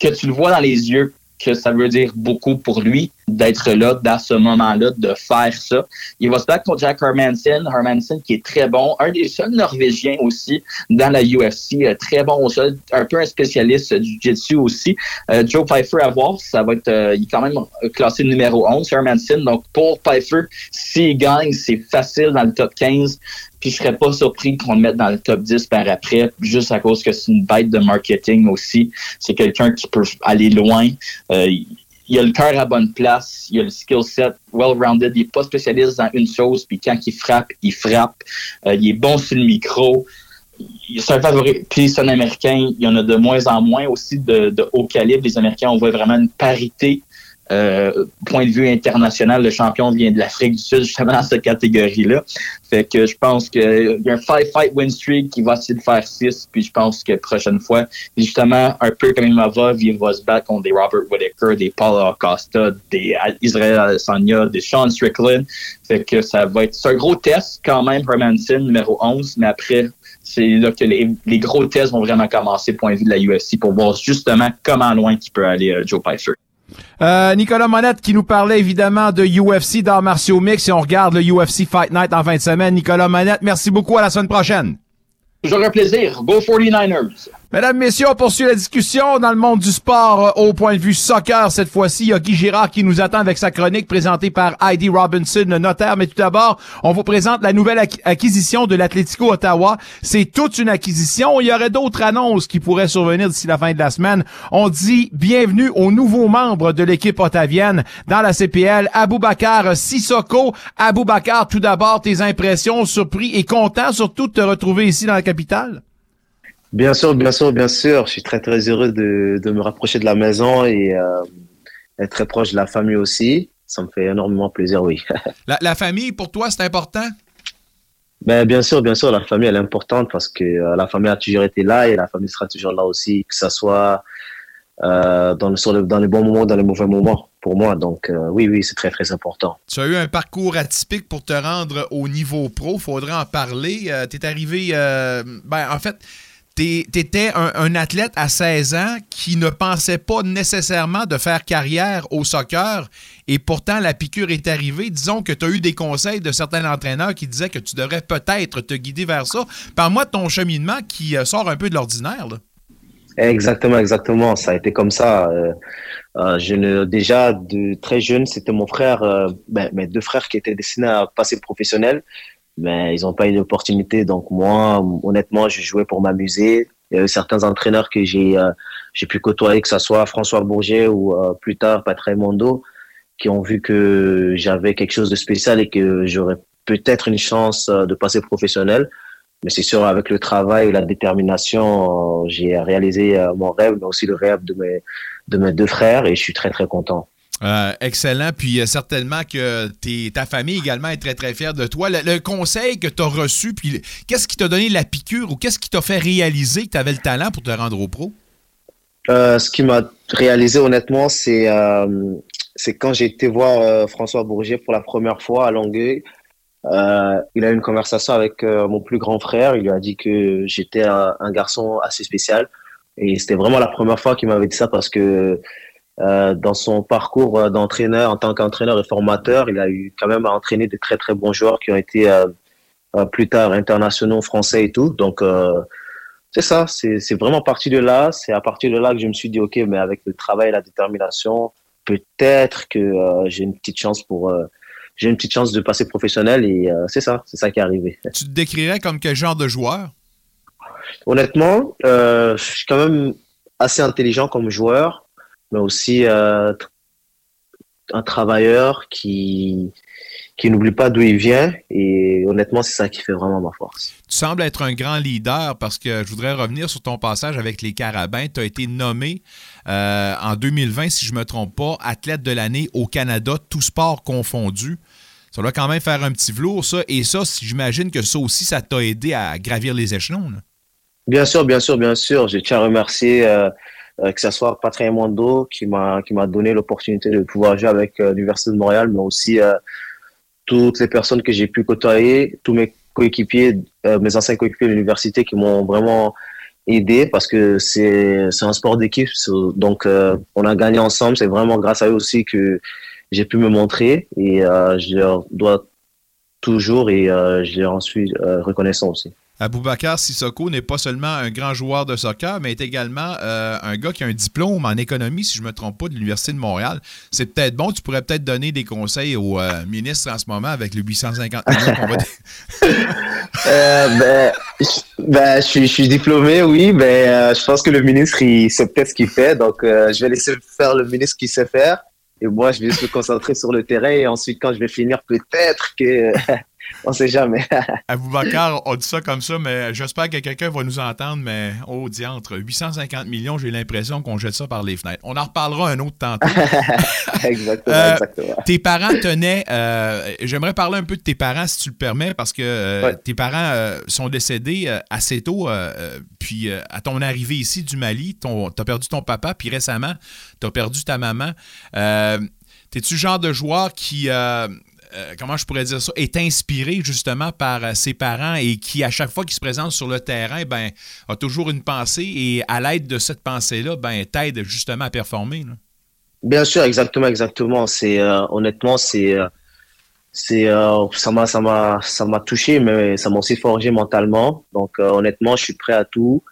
que tu le vois dans les yeux que ça veut dire beaucoup pour lui d'être là dans ce moment-là, de faire ça. Il va se battre contre Jack Hermanson, Hermanson qui est très bon, un des seuls Norvégiens aussi dans la UFC, euh, très bon sol, un peu un spécialiste du jiu-jitsu aussi. Euh, Joe Pfeiffer à voir, ça va être, euh, il est quand même classé numéro 11, Hermanson. Donc pour Pfeiffer, s'il gagne, c'est facile dans le top 15. Puis je serais pas surpris qu'on le mette dans le top 10 par après, juste à cause que c'est une bête de marketing aussi. C'est quelqu'un qui peut aller loin. Euh, il a le cœur à bonne place, il a le skill set well-rounded, il n'est pas spécialiste dans une chose, puis quand il frappe, il frappe. Euh, il est bon sur le micro. C'est un favori. Puis c'est un Américain, il y en a de moins en moins aussi de, de haut calibre. Les Américains, on voit vraiment une parité. Euh, point de vue international, le champion vient de l'Afrique du Sud, justement dans cette catégorie-là. Fait que je pense qu'il y a un five-fight win streak qui va essayer de faire six, puis je pense que prochaine fois, justement, un peu comme Imavov, il va se battre contre des Robert Whittaker, des Paul Acosta, des Israel Adesanya, des Sean Strickland. Fait que ça va être, un gros test quand même, Hermanson, numéro 11, mais après, c'est là que les, les gros tests vont vraiment commencer, point de vue de la UFC, pour voir justement comment loin qu'il peut aller euh, Joe Pfeiffer. Euh, Nicolas Monette qui nous parlait évidemment de UFC d'arts martiaux mix et on regarde le UFC Fight Night en fin de semaine. Nicolas Monette, merci beaucoup. À la semaine prochaine. Toujours un plaisir. Go 49ers! Mesdames, Messieurs, on poursuit la discussion dans le monde du sport euh, au point de vue soccer. Cette fois-ci, il y a Guy Girard qui nous attend avec sa chronique présentée par Heidi Robinson, le notaire. Mais tout d'abord, on vous présente la nouvelle acqui- acquisition de l'Atlético Ottawa. C'est toute une acquisition. Il y aurait d'autres annonces qui pourraient survenir d'ici la fin de la semaine. On dit bienvenue aux nouveaux membres de l'équipe ottavienne dans la CPL. Aboubacar Sissoko. Aboubacar, tout d'abord, tes impressions, surpris et content surtout de te retrouver ici dans la capitale? Bien sûr, bien sûr, bien sûr. Je suis très, très heureux de, de me rapprocher de la maison et euh, être très proche de la famille aussi. Ça me fait énormément plaisir, oui. La, la famille, pour toi, c'est important? Ben, bien sûr, bien sûr, la famille, elle est importante parce que euh, la famille a toujours été là et la famille sera toujours là aussi, que ce soit euh, dans, le, sur le- dans les bons moments, dans les mauvais moments pour moi. Donc, euh, oui, oui, c'est très, très important. Tu as eu un parcours atypique pour te rendre au niveau pro. Faudrait en parler. Euh, t'es arrivé. euh, ben, en fait, t'étais un, un athlète à 16 ans qui ne pensait pas nécessairement de faire carrière au soccer. Et pourtant, la piqûre est arrivée. Disons que tu as eu des conseils de certains entraîneurs qui disaient que tu devrais peut-être te guider vers ça. Parle-moi de ton cheminement qui euh, sort un peu de l'ordinaire. Exactement, exactement. Ça a été comme ça. Euh, Euh, déjà de très jeune, c'était mon frère, ben, mes deux frères qui étaient destinés à passer professionnel, mais ils n'ont pas eu l'opportunité. Donc moi, honnêtement, je jouais pour m'amuser. Il y a eu certains entraîneurs que j'ai euh, pu côtoyer, que ce soit François Bourget ou euh, plus tard Patrick Mondo, qui ont vu que j'avais quelque chose de spécial et que j'aurais peut-être une chance euh, de passer professionnel. Mais c'est sûr, avec le travail et la détermination, j'ai réalisé mon rêve, mais aussi le rêve de mes deux frères et je suis très, très content. Euh, excellent. Puis euh, certainement que t'es- ta famille également est très, très fière de toi. Le, conseil que tu as reçu, puis qu'est-ce qui t'a donné la piqûre ou qu'est-ce qui t'a fait réaliser que tu avais le talent pour te rendre au pro? Euh, ce qui m'a réalisé honnêtement, c'est c'est quand j'ai été voir François Bourget pour la première fois à Longueuil. Il a eu une conversation avec mon plus grand frère. Il lui a dit que j'étais un garçon assez spécial. Et c'était vraiment la première fois qu'il m'avait dit ça parce que euh, dans son parcours euh, d'entraîneur, en tant qu'entraîneur et formateur, il a eu quand même à entraîner de très très bons joueurs qui ont été euh, plus tard internationaux français et tout. Donc euh, c'est ça, c'est vraiment parti de là. C'est à partir de là que je me suis dit, OK, mais avec le travail et la détermination, peut-être que j'ai une petite chance pour... j'ai une petite chance de passer professionnel et euh, c'est ça, c'est ça qui est arrivé. Tu te décrirais comme quel genre de joueur? Honnêtement, euh, je suis quand même assez intelligent comme joueur, mais aussi euh, un travailleur qui, qui n'oublie pas d'où il vient. Et honnêtement, c'est ça qui fait vraiment ma force. Tu sembles être un grand leader parce que je voudrais revenir sur ton passage avec les Carabins. Tu as été nommé euh, en 2020, si je ne me trompe pas, athlète de l'année au Canada, tout sport confondu. Ça doit quand même faire un petit velours, ça. Et ça, j'imagine que ça aussi, ça t'a aidé à gravir les échelons. là. Bien sûr, bien sûr, bien sûr. Je tiens à remercier euh, que ce soit Patrick Mondo qui m'a qui m'a donné l'opportunité de pouvoir jouer avec euh, l'Université de Montréal, mais aussi euh, toutes les personnes que j'ai pu côtoyer, tous mes coéquipiers, euh, mes anciens coéquipiers de l'université qui m'ont vraiment aidé parce que c'est un sport d'équipe. Donc, euh, on a gagné ensemble. C'est vraiment grâce à eux aussi que j'ai pu me montrer et euh, je leur dois toujours et euh, je leur en suis euh, reconnaissant aussi. Aboubacar Sissoko n'est pas seulement un grand joueur de soccer, mais est également euh, un gars qui a un diplôme en économie, si je ne me trompe pas, de l'Université de Montréal. C'est peut-être bon, tu pourrais peut-être donner des conseils au euh, ministre en ce moment avec les 850 millions qu'on va... Euh, ben, ben, je suis, je suis diplômé, oui, mais euh, je pense que le ministre, il sait peut-être ce qu'il fait. Donc, euh, je vais laisser faire le ministre qui sait faire. Et moi, je vais juste me concentrer sur le terrain. Et ensuite, quand je vais finir, peut-être que... on sait jamais. Aboubacar, on dit ça comme ça, mais j'espère que quelqu'un va nous entendre, mais oh diantre, 850 millions, j'ai l'impression qu'on jette ça par les fenêtres. On en reparlera un autre tantôt. exactement, Euh, exactement. Tes parents tenaient. euh, J'aimerais parler un peu de tes parents, si tu le permets, parce que euh, tes parents sont décédés assez tôt. puis à ton arrivée ici du Mali, tu as perdu ton papa, puis récemment, tu as perdu ta maman. T'es-tu le genre de joueur qui. euh, euh, comment je pourrais dire ça, est inspiré justement par euh, ses parents et qui, à chaque fois qu'il se présente sur le terrain, ben, a toujours une pensée et à l'aide de cette pensée-là, ben, t'aide justement à performer. Bien sûr, exactement, exactement. C'est euh, honnêtement, c'est c'est ça m'a ça m'a ça m'a touché, mais ça m'a aussi forgé mentalement. Donc honnêtement, je suis prêt à tout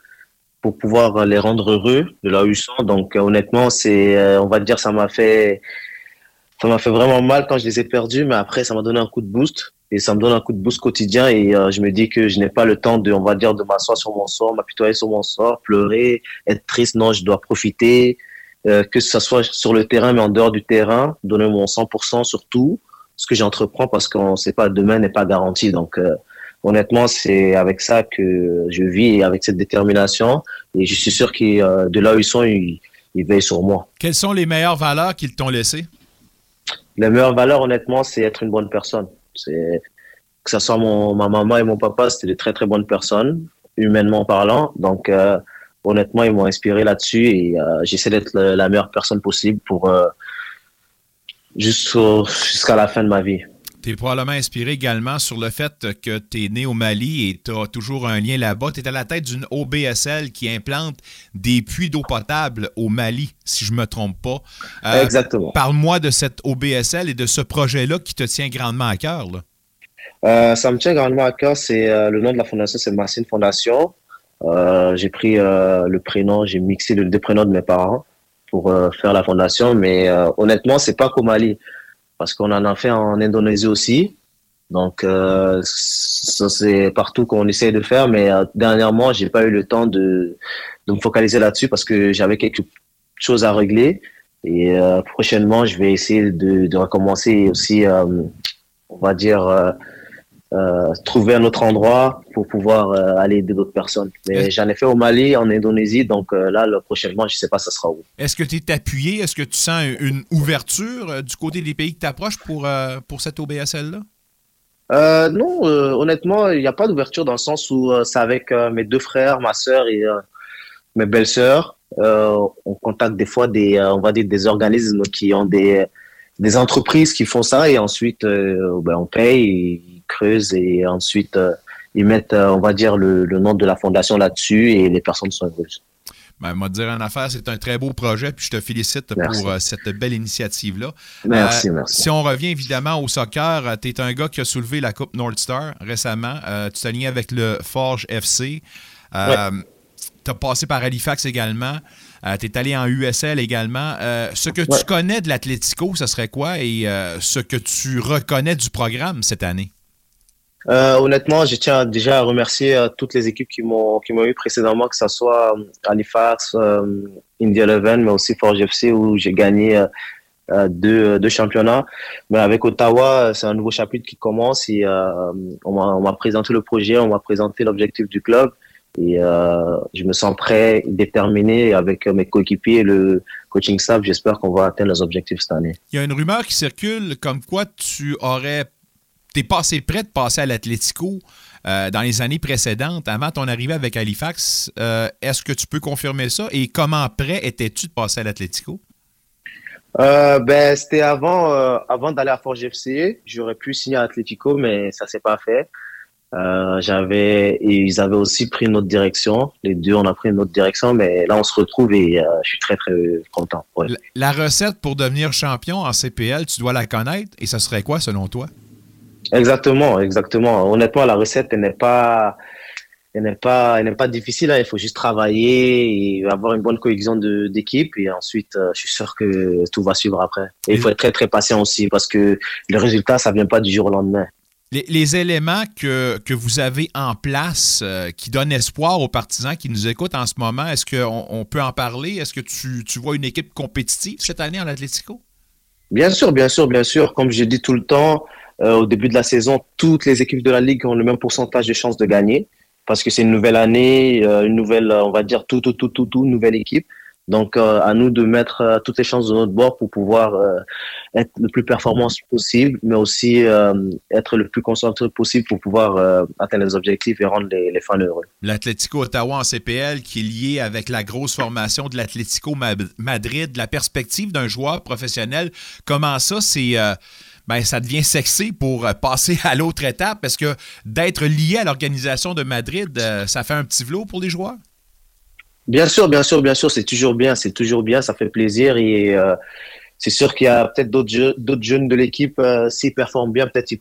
pour pouvoir les rendre heureux de là où ils sont. Donc honnêtement, c'est on va dire ça m'a fait ça m'a fait vraiment mal quand je les ai perdus, mais après ça m'a donné un coup de boost et ça me donne un coup de boost quotidien et euh, je me dis que je n'ai pas le temps de on va dire de m'asseoir sur mon sort, m'apitoyer sur mon sort, pleurer, être triste. Non, je dois profiter euh, que ce soit sur le terrain, mais en dehors du terrain, donner mon 100% sur tout ce que j'entreprends parce qu'on ne sait pas, demain n'est pas garanti. Donc, euh, honnêtement, c'est avec ça que je vis et avec cette détermination. Et je suis sûr que euh, de là où ils sont, ils, ils veillent sur moi. Quelles sont les meilleures valeurs qu'ils t'ont laissées? Les meilleures valeurs, honnêtement, c'est être une bonne personne. C'est que ce soit mon, ma maman et mon papa, c'était de très très bonnes personnes, humainement parlant. Donc, euh, honnêtement, ils m'ont inspiré là-dessus et euh, j'essaie d'être la, la meilleure personne possible pour euh, jusqu'à la fin de ma vie. Tu es probablement inspiré également sur le fait que tu es né au Mali et tu as toujours un lien là-bas. Tu es à la tête d'une OBSL qui implante des puits d'eau potable au Mali, si je ne me trompe pas. Euh, Exactement. Parle-moi de cette OBSL et de ce projet-là qui te tient grandement à cœur. là. Euh, ça me tient grandement à cœur. C'est euh, le nom de la fondation, c'est Massine Fondation. Euh, j'ai pris le prénom, j'ai mixé le deux prénoms de mes parents. pour faire la fondation. Mais honnêtement, c'est pas qu'au Mali, parce qu'on en a fait en Indonésie aussi. Donc euh, ça c'est partout qu'on essaie de faire, mais euh, dernièrement j'ai pas eu le temps de, de me focaliser là-dessus parce que j'avais quelque chose à régler. Et euh, prochainement je vais essayer de, de recommencer aussi, euh, on va dire euh, trouver un autre endroit pour pouvoir euh, aller aider d'autres personnes. Mais j'en ai fait au Mali, en Indonésie, donc euh, là le, prochainement je sais pas ça sera où. Est-ce que tu es appuyé? Est-ce que tu sens une ouverture du côté des pays que tu approches pour, pour cette OBSL-là? Non, honnêtement, il n'y a pas d'ouverture dans le sens où c'est avec mes deux frères, ma sœur et mes belles-sœurs. On contacte des fois des, on va dire des organismes qui ont des, des entreprises qui font ça et ensuite ben, on paye, ils creusent et ensuite euh, ils mettent, euh, on va dire, le, le nom de la fondation là-dessus et les personnes sont heureuses. Ben, moi, te dire en affaire, c'est un très beau projet, puis je te félicite Merci. pour euh, cette belle initiative-là. Merci, merci. Si on revient évidemment au soccer, tu es un gars qui a soulevé la Coupe North Star récemment. Tu t'es aligné avec le Forge FC. Tu as passé par Halifax également. tu es allé en USL également. Euh, ce que Ouais. tu connais de l'Atlético, ce serait quoi? Et euh, ce que tu reconnais du programme cette année? Euh, honnêtement, je tiens déjà à remercier euh, toutes les équipes qui m'ont qui m'ont eu précédemment, que ce soit euh, Halifax, euh, India Eleven, mais aussi Forge FC où j'ai gagné deux, deux championnats. Mais avec Ottawa, c'est un nouveau chapitre qui commence et on m'a présenté le projet, on m'a présenté l'objectif du club et je me sens prêt, déterminé avec mes coéquipiers le coaching staff. J'espère qu'on va atteindre les objectifs cette année. Il y a une rumeur qui circule comme quoi tu aurais. T'es passé prêt de passer à l'Atlético euh, dans les années précédentes, avant ton arrivée avec Halifax. Euh, Est-ce que tu peux confirmer ça? Et comment prêt étais-tu de passer à l'Atlético? Euh, ben, c'était avant, avant d'aller à Forge FC. J'aurais pu signer à Atletico, mais ça s'est pas fait. J'avais, et ils avaient aussi pris une autre direction. Les deux, on a pris une autre direction, mais là, on se retrouve et je suis très, très content. Ouais. La recette pour devenir champion en CPL, tu dois la connaître. Et ce serait quoi selon toi? Exactement, exactement. Honnêtement, la recette, elle n'est pas, elle n'est pas, elle n'est pas difficile. hein. Il faut juste travailler et avoir une bonne cohésion d'équipe. Et ensuite, euh, je suis sûr que tout va suivre après. Et il faut être très, très patient aussi parce que le résultat, ça vient pas du jour au lendemain. Les, les éléments que, que vous avez en place euh, qui donnent espoir aux partisans qui nous écoutent en ce moment, est-ce qu'on on peut en parler? Est-ce que tu, tu vois une équipe compétitive cette année en Atlético? Bien sûr, bien sûr, bien sûr. Comme je dis tout le temps, euh, au début de la saison, toutes les équipes de la Ligue ont le même pourcentage de chances de gagner parce que c'est une nouvelle année, euh, une nouvelle, euh, on va dire, tout, tout, tout, tout, tout, nouvelle équipe. Donc, à nous de mettre toutes les chances de notre bord pour pouvoir être le plus performant possible, mais aussi être le plus concentré possible pour pouvoir atteindre les objectifs et rendre les, fans heureux. L'Atlético Ottawa en CPL qui est lié avec la grosse formation de l'Atlético Ma- Madrid, la perspective d'un joueur professionnel, comment ça, c'est... ben, ça devient sexy pour euh, passer à l'autre étape. Parce que d'être lié à l'organisation de Madrid, euh, ça fait un petit velours pour les joueurs? Bien sûr, bien sûr, bien sûr, c'est toujours bien, c'est toujours bien, ça fait plaisir et euh, c'est sûr qu'il y a peut-être d'autres jeunes de l'équipe, s'ils performent bien, peut-être ils,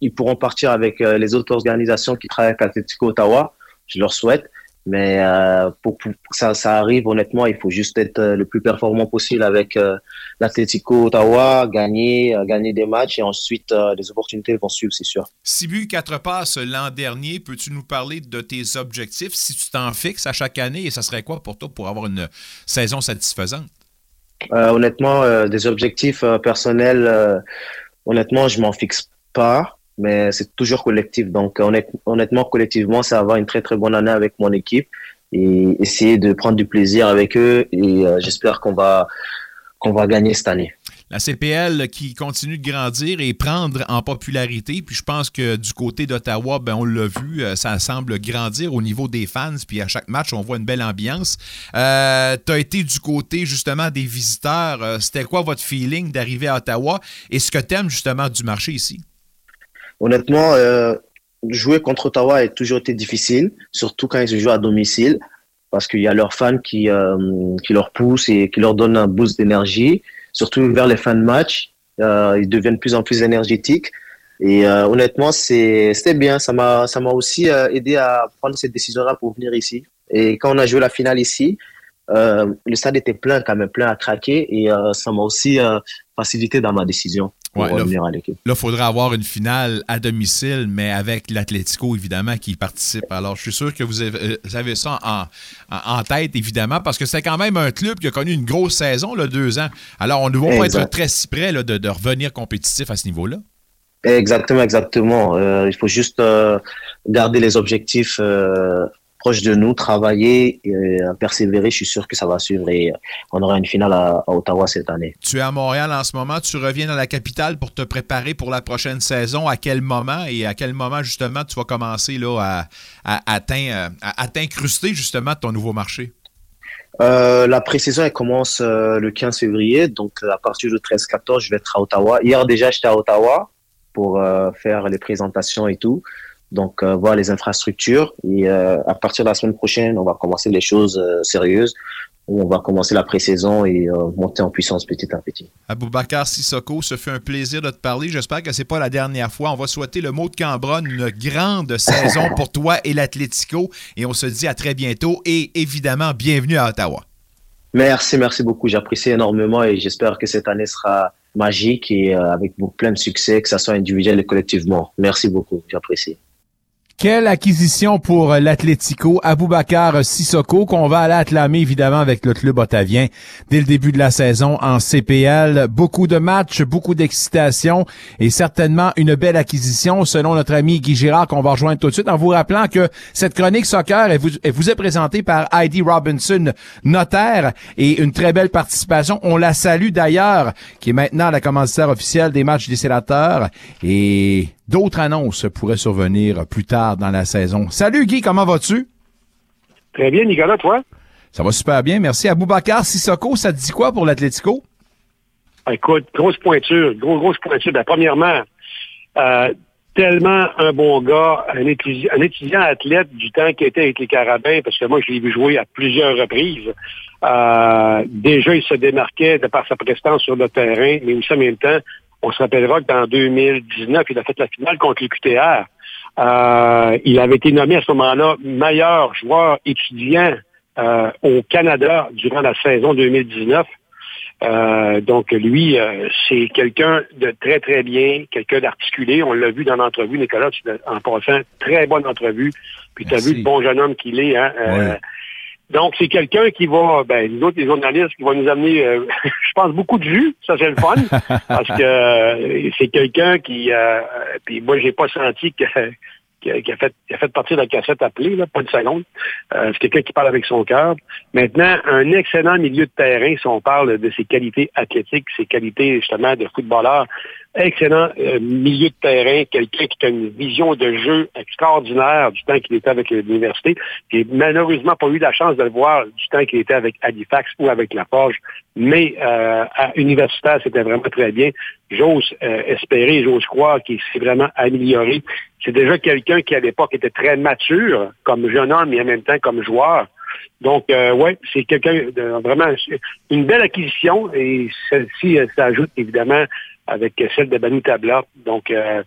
ils pourront partir avec les autres organisations qui travaillent avec Atletico Ottawa, je leur souhaite, mais euh, pour, pour que ça, ça arrive, honnêtement, il faut juste être euh, le plus performant possible avec euh, l'Atletico Ottawa, gagner, euh, gagner des matchs et ensuite les opportunités vont suivre, c'est sûr. 6 buts, 4 passes l'an dernier. Peux-tu nous parler de tes objectifs? Si tu t'en fixes à chaque année et ça serait quoi pour toi pour avoir une saison satisfaisante? Honnêtement, des objectifs personnels, honnêtement, je m'en fixe pas, mais c'est toujours collectif. Donc, honnête- honnêtement, collectivement, c'est avoir une très très bonne année avec mon équipe et essayer de prendre du plaisir avec eux. Et euh, j'espère qu'on va va gagner cette année. La CPL qui continue de grandir et prendre en popularité. Puis je pense que du côté d'Ottawa, ben on l'a vu, euh, ça semble grandir au niveau des fans. Puis à chaque match, on voit une belle ambiance. Euh, tu as été du côté justement des visiteurs. C'était quoi votre feeling d'arriver à Ottawa? Et ce que tu aimes justement du marché ici? Honnêtement, euh, jouer contre Ottawa a toujours été difficile, surtout quand ils jouent à domicile, parce qu'il y a leurs fans qui, euh, qui leur poussent et qui leur donnent un boost d'énergie, surtout vers les fins de match. Euh, ils deviennent de plus en plus énergétiques. Et honnêtement, c'était bien. Ça m'a aussi aidé à prendre cette décision-là pour venir ici. Et quand on a joué la finale ici, le stade était plein, quand même plein à craquer, et euh, ça m'a aussi euh, facilité dans ma décision pour Ouais, là, revenir à l'équipe. Là, il faudra avoir une finale à domicile, mais avec l'Atlético, évidemment, qui participe. Alors, je suis sûr que vous avez, euh, vous avez ça en, en- en tête, évidemment, parce que c'est quand même un club qui a connu une grosse saison, là, deux ans. Alors, on ne va pas être très si près là, de, de revenir compétitif à ce niveau-là. Exactement, exactement. Euh, il faut juste euh, garder les objectifs euh, proches de nous, travailler, euh, persévérer. Je suis sûr que ça va suivre et euh, on aura une finale à, à Ottawa cette année. Tu es à Montréal en ce moment, tu reviens dans la capitale pour te préparer pour la prochaine saison. À quel moment et à quel moment, justement, tu vas commencer là, à, à, à t'in- à- à t'incruster, justement, de ton nouveau marché? Euh, la pré-saison, elle commence euh, le 15 février, donc à partir du 13-14, je vais être à Ottawa. Hier déjà, j'étais à Ottawa pour euh, faire les présentations et tout, donc euh, voir les infrastructures. Et euh, à partir de la semaine prochaine, on va commencer les choses euh, sérieuses. On va commencer la pré-saison et monter en puissance petit à petit. Aboubacar Sissoko, ce fait un plaisir de te parler. J'espère que c'est pas la dernière fois. On va souhaiter le mot de Cambronne, une grande saison pour toi et l'Atlético. Et on se dit à très bientôt et évidemment, bienvenue à Ottawa. Merci, merci beaucoup. J'apprécie énormément et j'espère que cette année sera magique et avec plein de succès, que ça soit individuel et collectivement. Merci beaucoup, j'apprécie. Quelle acquisition pour l'Atlético, Aboubacar Sissoko, qu'on va aller acclamer évidemment avec le club ottavien dès le début de la saison en CPL. Beaucoup de matchs, beaucoup d'excitation et certainement une belle acquisition selon notre ami Guy Girard qu'on va rejoindre tout de suite en vous rappelant que cette chronique soccer vous est présentée par Heidi Robinson, notaire et une très belle participation. On la salue d'ailleurs, qui est maintenant la commanditaire officielle des matchs des sénateurs et d'autres annonces pourraient survenir plus tard dans la saison. Salut Guy, comment vas-tu? Très bien, Nicolas, toi? Ça va super bien, merci. Aboubacar Sissoko, ça te dit quoi pour l'Atlético? Écoute, grosse pointure, gros, grosse pointure. Ben, premièrement, euh, tellement un bon gars, un étudiant, un étudiant athlète du temps qui était avec les Carabins, parce que moi, je l'ai vu jouer à plusieurs reprises. Euh, déjà, il se démarquait de par sa prestance sur le terrain, mais aussi en même temps, on se rappellera que dans 2019, il a fait la finale contre les QTR. Euh, il avait été nommé à ce moment-là meilleur joueur étudiant euh, au Canada durant la saison 2019. Euh, donc, lui, euh, c'est quelqu'un de très, très bien, quelqu'un d'articulé. On l'a vu dans l'entrevue, Nicolas, en passant, très bonne entrevue. Puis tu as vu le bon jeune homme qu'il est. Hein? Euh, Donc, c'est quelqu'un qui va, ben, nous autres, les journalistes, qui va nous amener, euh, je pense, beaucoup de jus. Ça, c'est le fun. parce que euh, c'est quelqu'un qui, euh, puis moi, j'ai pas senti que qui a, fait, qui a fait partie de la cassette appelée, là, pas une seconde. Euh, c'est quelqu'un qui parle avec son cœur. Maintenant, un excellent milieu de terrain, si on parle de ses qualités athlétiques, ses qualités justement de footballeur, excellent euh, milieu de terrain, quelqu'un qui a une vision de jeu extraordinaire du temps qu'il était avec l'université. J'ai malheureusement pas eu la chance de le voir du temps qu'il était avec Halifax ou avec La Forge, mais euh, à universitaire, c'était vraiment très bien. J'ose euh, espérer, j'ose croire qu'il s'est vraiment amélioré. C'est déjà quelqu'un qui, à l'époque, était très mature comme jeune homme et en même temps comme joueur. Donc, euh, ouais, c'est quelqu'un de vraiment une belle acquisition et celle-ci euh, s'ajoute évidemment avec celle de Banu Tabla. Donc, euh,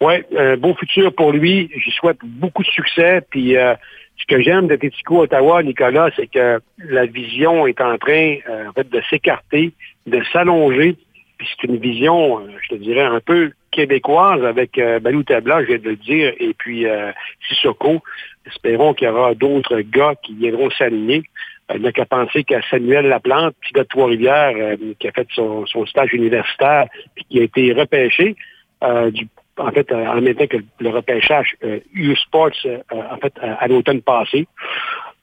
ouais, un beau futur pour lui. Je souhaite beaucoup de succès. Puis, euh, ce que j'aime de Tético Ottawa, Nicolas, c'est que la vision est en train, euh, en fait, de s'écarter, de s'allonger. Puis c'est une vision, euh, je te dirais, un peu québécoise avec euh, Balou Tabla, je viens de le dire, et puis euh, Sissoko. Espérons qu'il y aura d'autres gars qui viendront s'aligner. Euh, Il n'y a qu'à penser qu'à Samuel Laplante, petit gars de Trois-Rivières, euh, qui a fait son, stage universitaire, puis qui a été repêché, euh, du, en fait, euh, en même temps que le repêchage U-Sports, en fait, à, à l'automne passé.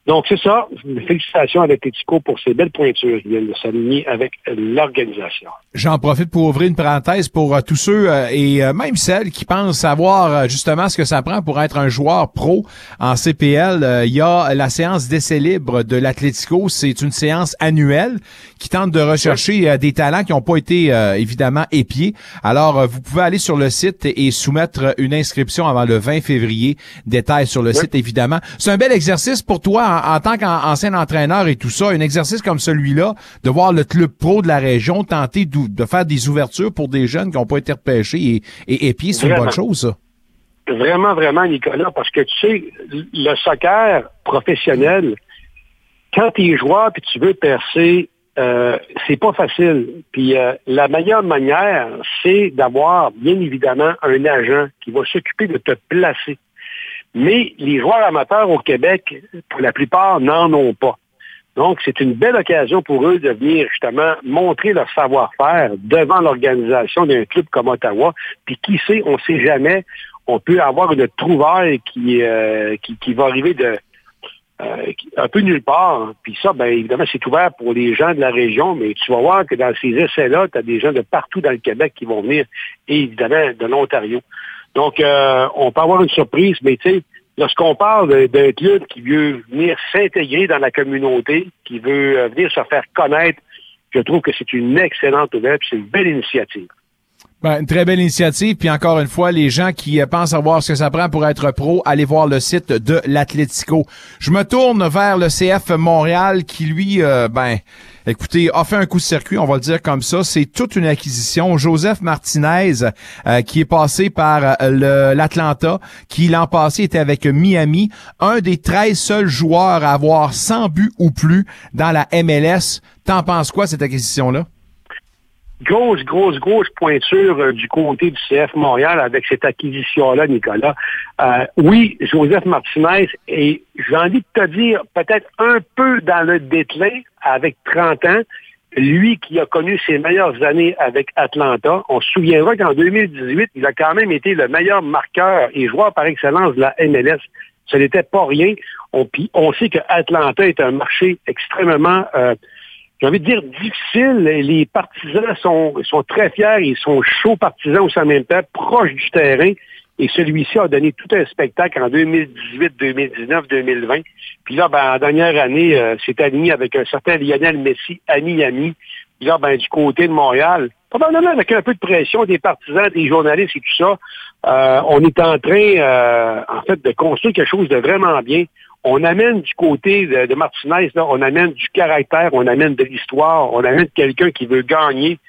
Donc, c'est ça. Félicitations à l'Atletico pour ces belles pointures qui viennent de s'aligner avec l'organisation. J'en profite pour ouvrir une parenthèse pour euh, tous ceux euh, et euh, même celles qui pensent savoir justement ce que ça prend pour être un joueur pro en CPL. Il y a la séance d'essai libre de l'Atlético. C'est une séance annuelle qui tente de rechercher des talents qui n'ont pas été évidemment épiés. Alors, vous pouvez aller sur le site et soumettre une inscription avant le 20 février. Détails sur le site, évidemment. C'est un bel exercice pour toi en, en tant qu'ancien entraîneur et tout ça. Un exercice comme celui-là, de voir le club pro de la région tenter de faire des ouvertures pour des jeunes qui n'ont pas été repêchés et, et épiés, c'est une bonne chose, ça. Vraiment, vraiment, Nicolas, parce que tu sais, le soccer professionnel, quand tu es joueur puis tu veux percer, euh, c'est pas facile. Puis euh, la meilleure manière, c'est d'avoir bien évidemment un agent qui va s'occuper de te placer. Mais les joueurs amateurs au Québec, pour la plupart, n'en ont pas. Donc, c'est une belle occasion pour eux de venir justement montrer leur savoir-faire devant l'organisation d'un club comme Ottawa. Puis qui sait, on ne sait jamais, on peut avoir une trouvaille qui, euh, qui, qui va arriver de euh, un peu nulle part. Puis ça, bien évidemment, c'est ouvert pour les gens de la région, mais tu vas voir que dans ces essais-là, tu as des gens de partout dans le Québec qui vont venir, et évidemment de l'Ontario. Donc, euh, on peut avoir une surprise, mais tu sais, lorsqu'on parle d'un club qui veut venir s'intégrer dans la communauté, qui veut euh, venir se faire connaître, je trouve que c'est une excellente nouvelle, c'est une belle initiative. Ben, une très belle initiative. Puis encore une fois, les gens qui euh, pensent savoir ce que ça prend pour être pro, allez voir le site de l'Atlético. Je me tourne vers le CF Montréal qui, lui, euh, ben, écoutez, a fait un coup de circuit, on va le dire comme ça. C'est toute une acquisition. Joseph Martinez, euh, qui est passé par euh, l'Atlanta, qui l'an passé était avec Miami, un des 13 seuls joueurs à avoir 100 buts ou plus dans la MLS. T'en penses quoi, cette acquisition-là? Grosse, grosse, grosse pointure euh, du côté du CF Montréal avec cette acquisition-là, Nicolas. Euh, oui, Joseph Martinez est, j'ai envie de te dire, peut-être un peu dans le déclin avec 30 ans. Lui qui a connu ses meilleures années avec Atlanta, on se souviendra qu'en 2018, il a quand même été le meilleur marqueur et joueur par excellence de la MLS. Ce n'était pas rien. On, on sait que Atlanta est un marché extrêmement euh, j'ai envie de dire difficile. Les partisans sont, sont très fiers, ils sont chauds partisans aussi en même temps, proches du terrain. Et celui-ci a donné tout un spectacle en 2018, 2019, 2020. Puis là, ben, en dernière année, euh, c'est aligné avec un certain Lionel Messi à Miami. Puis là, ben, du côté de Montréal, probablement avec un peu de pression des partisans, des journalistes et tout ça, euh, on est en train, euh, en fait, de construire quelque chose de vraiment bien. On amène du côté de, de Martinez, là, on amène du caractère, on amène de l'histoire, on amène quelqu'un qui veut gagner.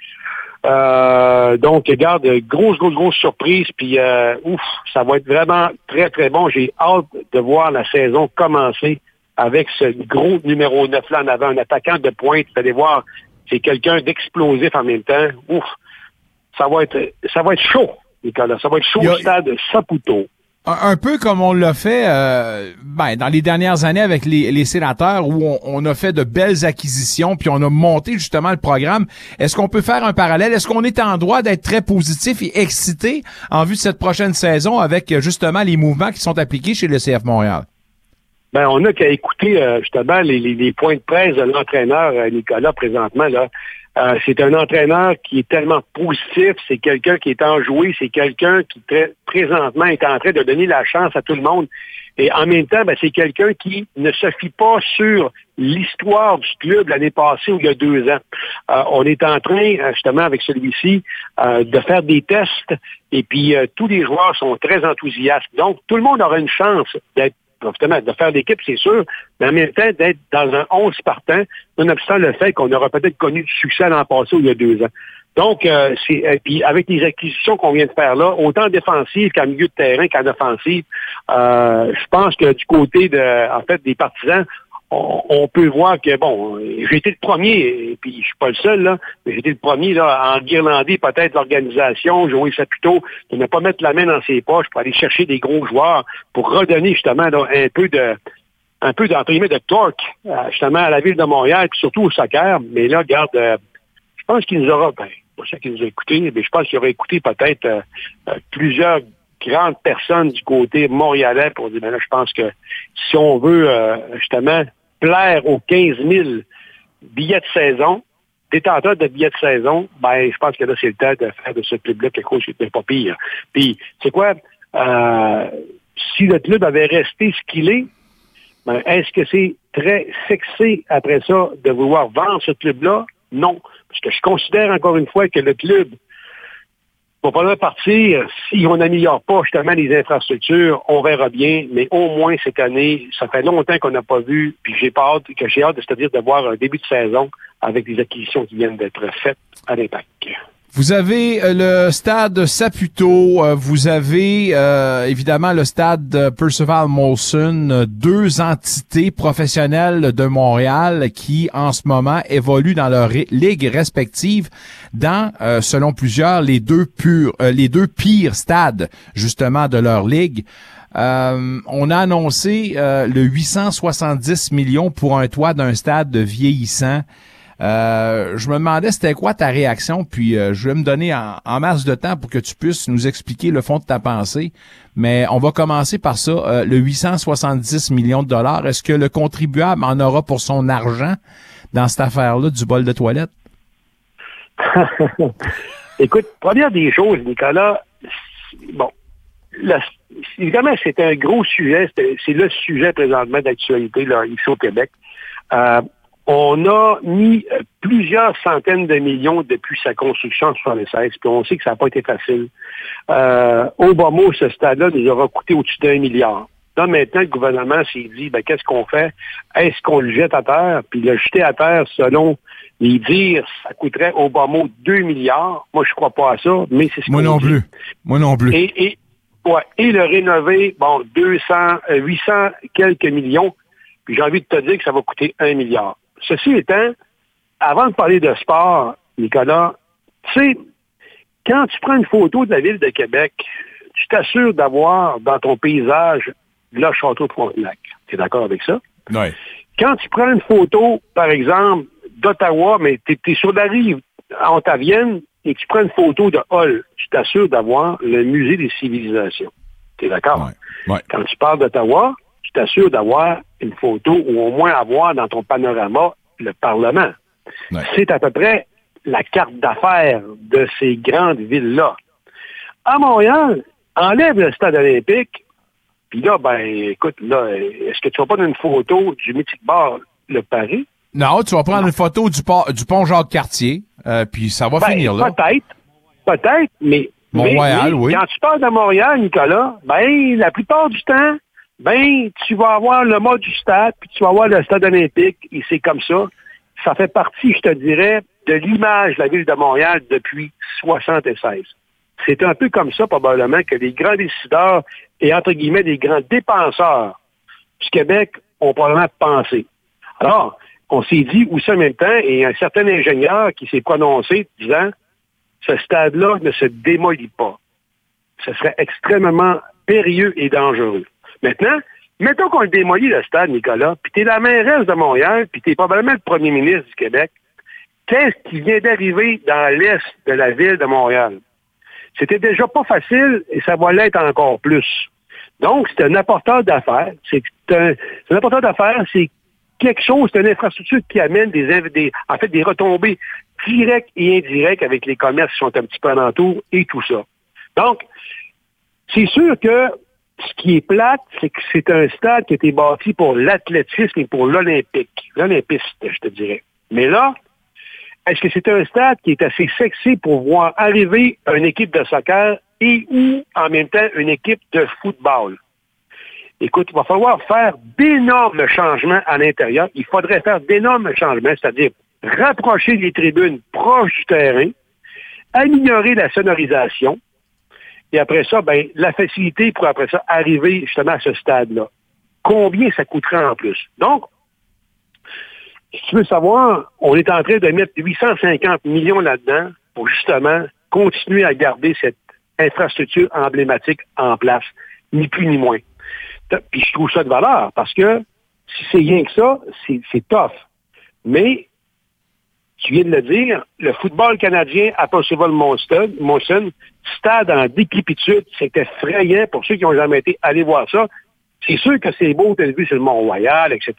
Euh, donc, regarde, grosse, grosse, grosse surprise. Puis, euh, ouf, ça va être vraiment très, très bon. J'ai hâte de voir la saison commencer avec ce gros numéro 9 là en avant, un attaquant de pointe. Vous allez voir, c'est quelqu'un d'explosif en même temps. Ouf, ça va être, ça va être chaud, Nicolas. Ça va être chaud a- au stade Saputo. Un, peu comme on l'a fait euh, ben, dans les dernières années avec les, les sénateurs où on, on a fait de belles acquisitions puis on a monté justement le programme. Est-ce qu'on peut faire un parallèle? Est-ce qu'on est en droit d'être très positif et excité en vue de cette prochaine saison avec euh, justement les mouvements qui sont appliqués chez le CF Montréal? Ben, on n'a qu'à écouter euh, justement les, les- les points de presse de l'entraîneur euh, Nicolas présentement. Là. Euh, c'est un entraîneur qui est tellement positif, c'est quelqu'un qui est enjoué, c'est quelqu'un qui présentement est en train de donner la chance à tout le monde. Et en même temps, ben, c'est quelqu'un qui ne se fie pas sur l'histoire du club l'année passée ou il y a deux ans. Euh, on est en train, euh, justement, avec celui-ci, de faire des tests et puis tous les joueurs sont très enthousiastes. Donc, tout le monde aura une chance d'être de faire l'équipe, c'est sûr, mais en même temps, d'être dans un 11 partant, nonobstant le fait qu'on aura peut-être connu du succès l'an passé ou il y a deux ans. Donc, euh, c'est, euh, puis avec les acquisitions qu'on vient de faire là, autant en défensive qu'en milieu de terrain qu'en offensive, euh, je pense que du côté de, en fait, des partisans, on, peut voir que, bon, j'ai été le premier, et puis je suis pas le seul, là, mais j'ai été le premier là, à enguirlander peut-être l'organisation, Joey Saputo, de ne pas mettre la main dans ses poches pour aller chercher des gros joueurs pour redonner justement là, un peu de un peu d'entre guillemets de torque euh, justement à la ville de Montréal, puis surtout au soccer. Mais là, regarde, euh, je pense qu'il nous aura, ben, pas ça qu'il nous a écouté, mais je pense qu'il aura écouté peut-être euh, euh, plusieurs grandes personnes du côté montréalais pour dire, ben là, je pense que si on veut euh, justement plaire aux 15 000 billets de saison, détenteurs de billets de saison, ben je pense que là, c'est le temps de faire de ce club-là quelque chose qui n'est pas pire. Puis, c'est quoi? Euh, si le club avait resté ce qu'il est, ben, est-ce que c'est très sexy après ça de vouloir vendre ce club-là? Non. Parce que je considère encore une fois que le club va pas partir si on n'améliore pas justement les infrastructures, on verra bien, mais au moins cette année, ça fait longtemps qu'on n'a pas vu, puis j'ai hâte, que j'ai hâte, c'est-à-dire de voir un début de saison avec des acquisitions qui viennent d'être faites à l'impact. Vous avez euh, le stade Saputo, euh, vous avez euh, évidemment le stade Percival Molson, deux entités professionnelles de Montréal qui en ce moment évoluent dans leurs ligues respectives dans, euh, selon plusieurs, les deux purs, euh, les deux pires stades justement de leur ligue. Euh, on a annoncé euh, le 870 millions pour un toit d'un stade vieillissant. Euh, je me demandais c'était quoi ta réaction, puis euh, je vais me donner en, en masse de temps pour que tu puisses nous expliquer le fond de ta pensée. Mais on va commencer par ça. Euh, le 870 millions de dollars, est-ce que le contribuable en aura pour son argent dans cette affaire-là du bol de toilette? Écoute, première des choses, Nicolas, bon, évidemment, c'est un gros sujet, c'est le sujet présentement d'actualité ici au Québec. On a mis euh, plusieurs centaines de millions depuis sa construction en 76, puis on sait que ça n'a pas été facile. Euh, Obama, ce stade-là, nous aura coûté au-dessus d'un milliard. Là, maintenant, le gouvernement s'est dit, ben, qu'est-ce qu'on fait? Est-ce qu'on le jette à terre? Puis le jeter à terre, selon les dires, ça coûterait Obama 2 milliards. Moi, je crois pas à ça, mais c'est ce Moi non dit. plus. Moi non plus. Et, et, ouais, et le rénover, bon, 200, euh, 800 quelques millions. Puis j'ai envie de te dire que ça va coûter 1 milliard. Ceci étant, avant de parler de sport, Nicolas, tu sais, quand tu prends une photo de la ville de Québec, tu t'assures d'avoir dans ton paysage le château de Frontenac. Tu es d'accord avec ça? Ouais. Quand tu prends une photo, par exemple, d'Ottawa, mais tu es, sur la rive ontavienne et tu prends une photo de Hull, tu t'assures d'avoir le musée des civilisations. Tu es d'accord? Quand tu parles d'Ottawa, t'assures d'avoir une photo ou au moins avoir dans ton panorama le Parlement. C'est à peu près la carte d'affaires de ces grandes villes-là. À Montréal, enlève le stade olympique, puis là, ben, écoute, là, est-ce que tu vas pas dans une photo du mythique bar Le Paris? Non, tu vas prendre une photo du, port- du pont Jacques-Cartier, euh, puis ça va Ben, finir là. Peut-être, peut-être, mais, mais- Mont-Royal, mais oui. quand tu parles de Montréal, Nicolas, ben, la plupart du temps, ben, tu vas avoir le mode du stade, puis tu vas avoir le stade olympique, et c'est comme ça. Ça fait partie, je te dirais, de l'image de la ville de Montréal depuis 76. C'est un peu comme ça, probablement, que les grands décideurs et, entre guillemets, les grands dépenseurs du Québec ont probablement pensé. Alors, on s'est dit aussi en même temps, et un certain ingénieur qui s'est prononcé disant, ce stade-là ne se démolit pas. Ce serait extrêmement périlleux et dangereux. Maintenant, mettons qu'on démolit, le stade, Nicolas, puis t'es la mairesse de Montréal, puis t'es probablement le premier ministre du Québec. Qu'est-ce qui vient d'arriver dans l'est de la ville de Montréal? C'était déjà pas facile et ça va l'être encore plus. Donc, c'est un apporteur d'affaires. C'est un, un apporteur d'affaires, c'est quelque chose, c'est une infrastructure qui amène des, des- en fait, des retombées directes et indirectes avec les commerces qui sont un petit peu alentour et tout ça. Donc, c'est sûr que ce qui est plate, c'est que c'est un stade qui a été bâti pour l'athlétisme et pour l'olympique. L'olympiste, je te dirais. Mais là, est-ce que c'est un stade qui est assez sexy pour voir arriver une équipe de soccer et ou en même temps une équipe de football? Écoute, il va falloir faire d'énormes changements à l'intérieur. Il faudrait faire d'énormes changements, c'est-à-dire rapprocher les tribunes proches du terrain, améliorer la sonorisation, et après ça, ben, la facilité pour après ça arriver justement à ce stade-là. Combien ça coûterait en plus? Donc, si tu veux savoir, on est en train de mettre 850 millions là-dedans pour justement continuer à garder cette infrastructure emblématique en place, ni plus ni moins. Puis je trouve ça de valeur parce que si c'est rien que ça, c'est tough. Mais, tu viens de le dire, le football canadien à Percival Molson, Molson, stade en décrépitude, c'est effrayant pour ceux qui n'ont jamais été allés voir ça. C'est sûr que c'est beau, tu vu sur le Mont-Royal, etc.,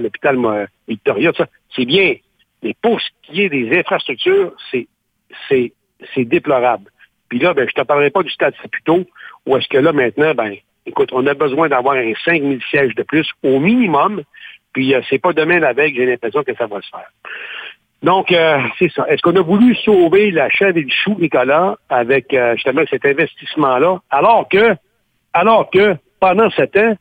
l'hôpital Victoria, tout ça, c'est bien. Mais pour ce qui est des infrastructures, c'est c'est c'est déplorable. Puis là, ben, je te parlerai pas du stade Saputo, où est-ce que là, maintenant, ben, écoute, on a besoin d'avoir un 5000 sièges de plus au minimum, puis euh, c'est pas demain la veille que j'ai l'impression que ça va se faire. Donc, euh, c'est ça. Est-ce qu'on a voulu sauver la chèvre et le chou, Nicolas, avec euh, justement cet investissement-là, alors que, alors que pendant sept ans,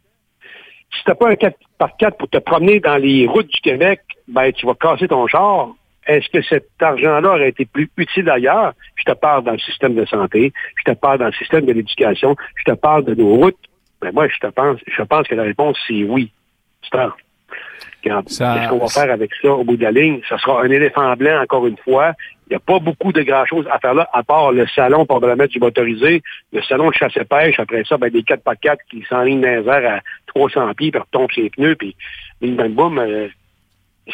si t'as pas un 4 par 4 pour te promener dans les routes du Québec, ben tu vas casser ton char. Est-ce que cet argent-là aurait été plus utile ailleurs? Je te parle dans le système de santé, je te parle dans le système de l'éducation, je te parle de nos routes. Ben moi, je te pense, je pense que la réponse, c'est oui. C'est ça. Qu'est-ce qu'on va faire avec ça au bout de la ligne? Ce sera un éléphant blanc, encore une fois. Il n'y a pas beaucoup de grand-choses à faire là, à part le salon mettre du motorisé, le salon de chasse et pêche, après ça, ben, des 4x4 qui s'enlignent dans les airs à 300 pieds, puis retombent ses pneus, puis bim, boum, euh,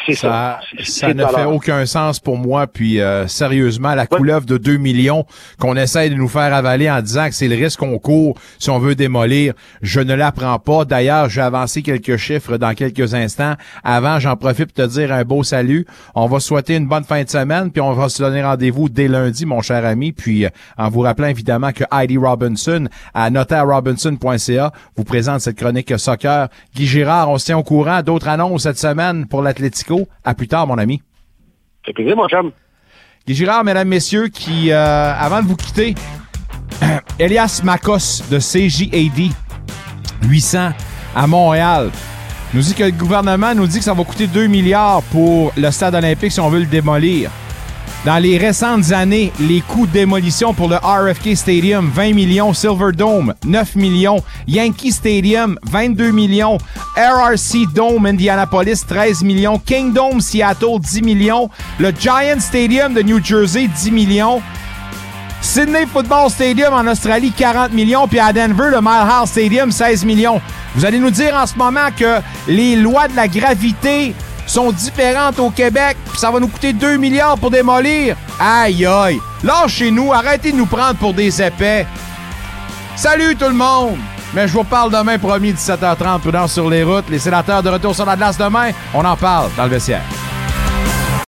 c'est ça. ça, ça ne fait aucun sens pour moi. Puis euh, sérieusement, la couleuvre de 2 millions qu'on essaie de nous faire avaler en disant que c'est le risque qu'on court si on veut démolir, je ne l'apprends pas. D'ailleurs, j'ai avancé quelques chiffres dans quelques instants. Avant, j'en profite pour te dire un beau salut. On va souhaiter une bonne fin de semaine, puis on va se donner rendez-vous dès lundi, mon cher ami. Puis euh, en vous rappelant évidemment que Heidi Robinson à notarrobinson.ca vous présente cette chronique soccer. Guy Girard, on se tient au courant. D'autres annonces cette semaine pour À plus tard, mon ami. C'est plaisir, mon chum. Guy Girard, mesdames, messieurs, qui, euh, avant de vous quitter, Elias Makos de CJAD 800 à Montréal nous dit que le gouvernement nous dit que ça va coûter 2 milliards pour le stade olympique si on veut le démolir. Dans les récentes années, les coûts de démolition pour le RFK Stadium, 20 millions, Silverdome, 9 millions, Yankee Stadium, 22 millions, RRC Dome, Indianapolis, 13 millions, Kingdome, Seattle, 10 millions, le Giant Stadium de New Jersey, 10 millions, Sydney Football Stadium en Australie, 40 millions, puis à Denver, le Milehouse Stadium, 16 millions. Vous allez nous dire en ce moment que les lois de la gravité sont différentes au Québec, puis ça va nous coûter 2 milliards pour démolir. Aïe aïe. Lâchez-nous, arrêtez de nous prendre pour des épais. Salut tout le monde! Mais je vous parle demain, promis, 17h30, prudence sur les routes. Les sénateurs de retour sur la glace demain, on en parle dans le vestiaire.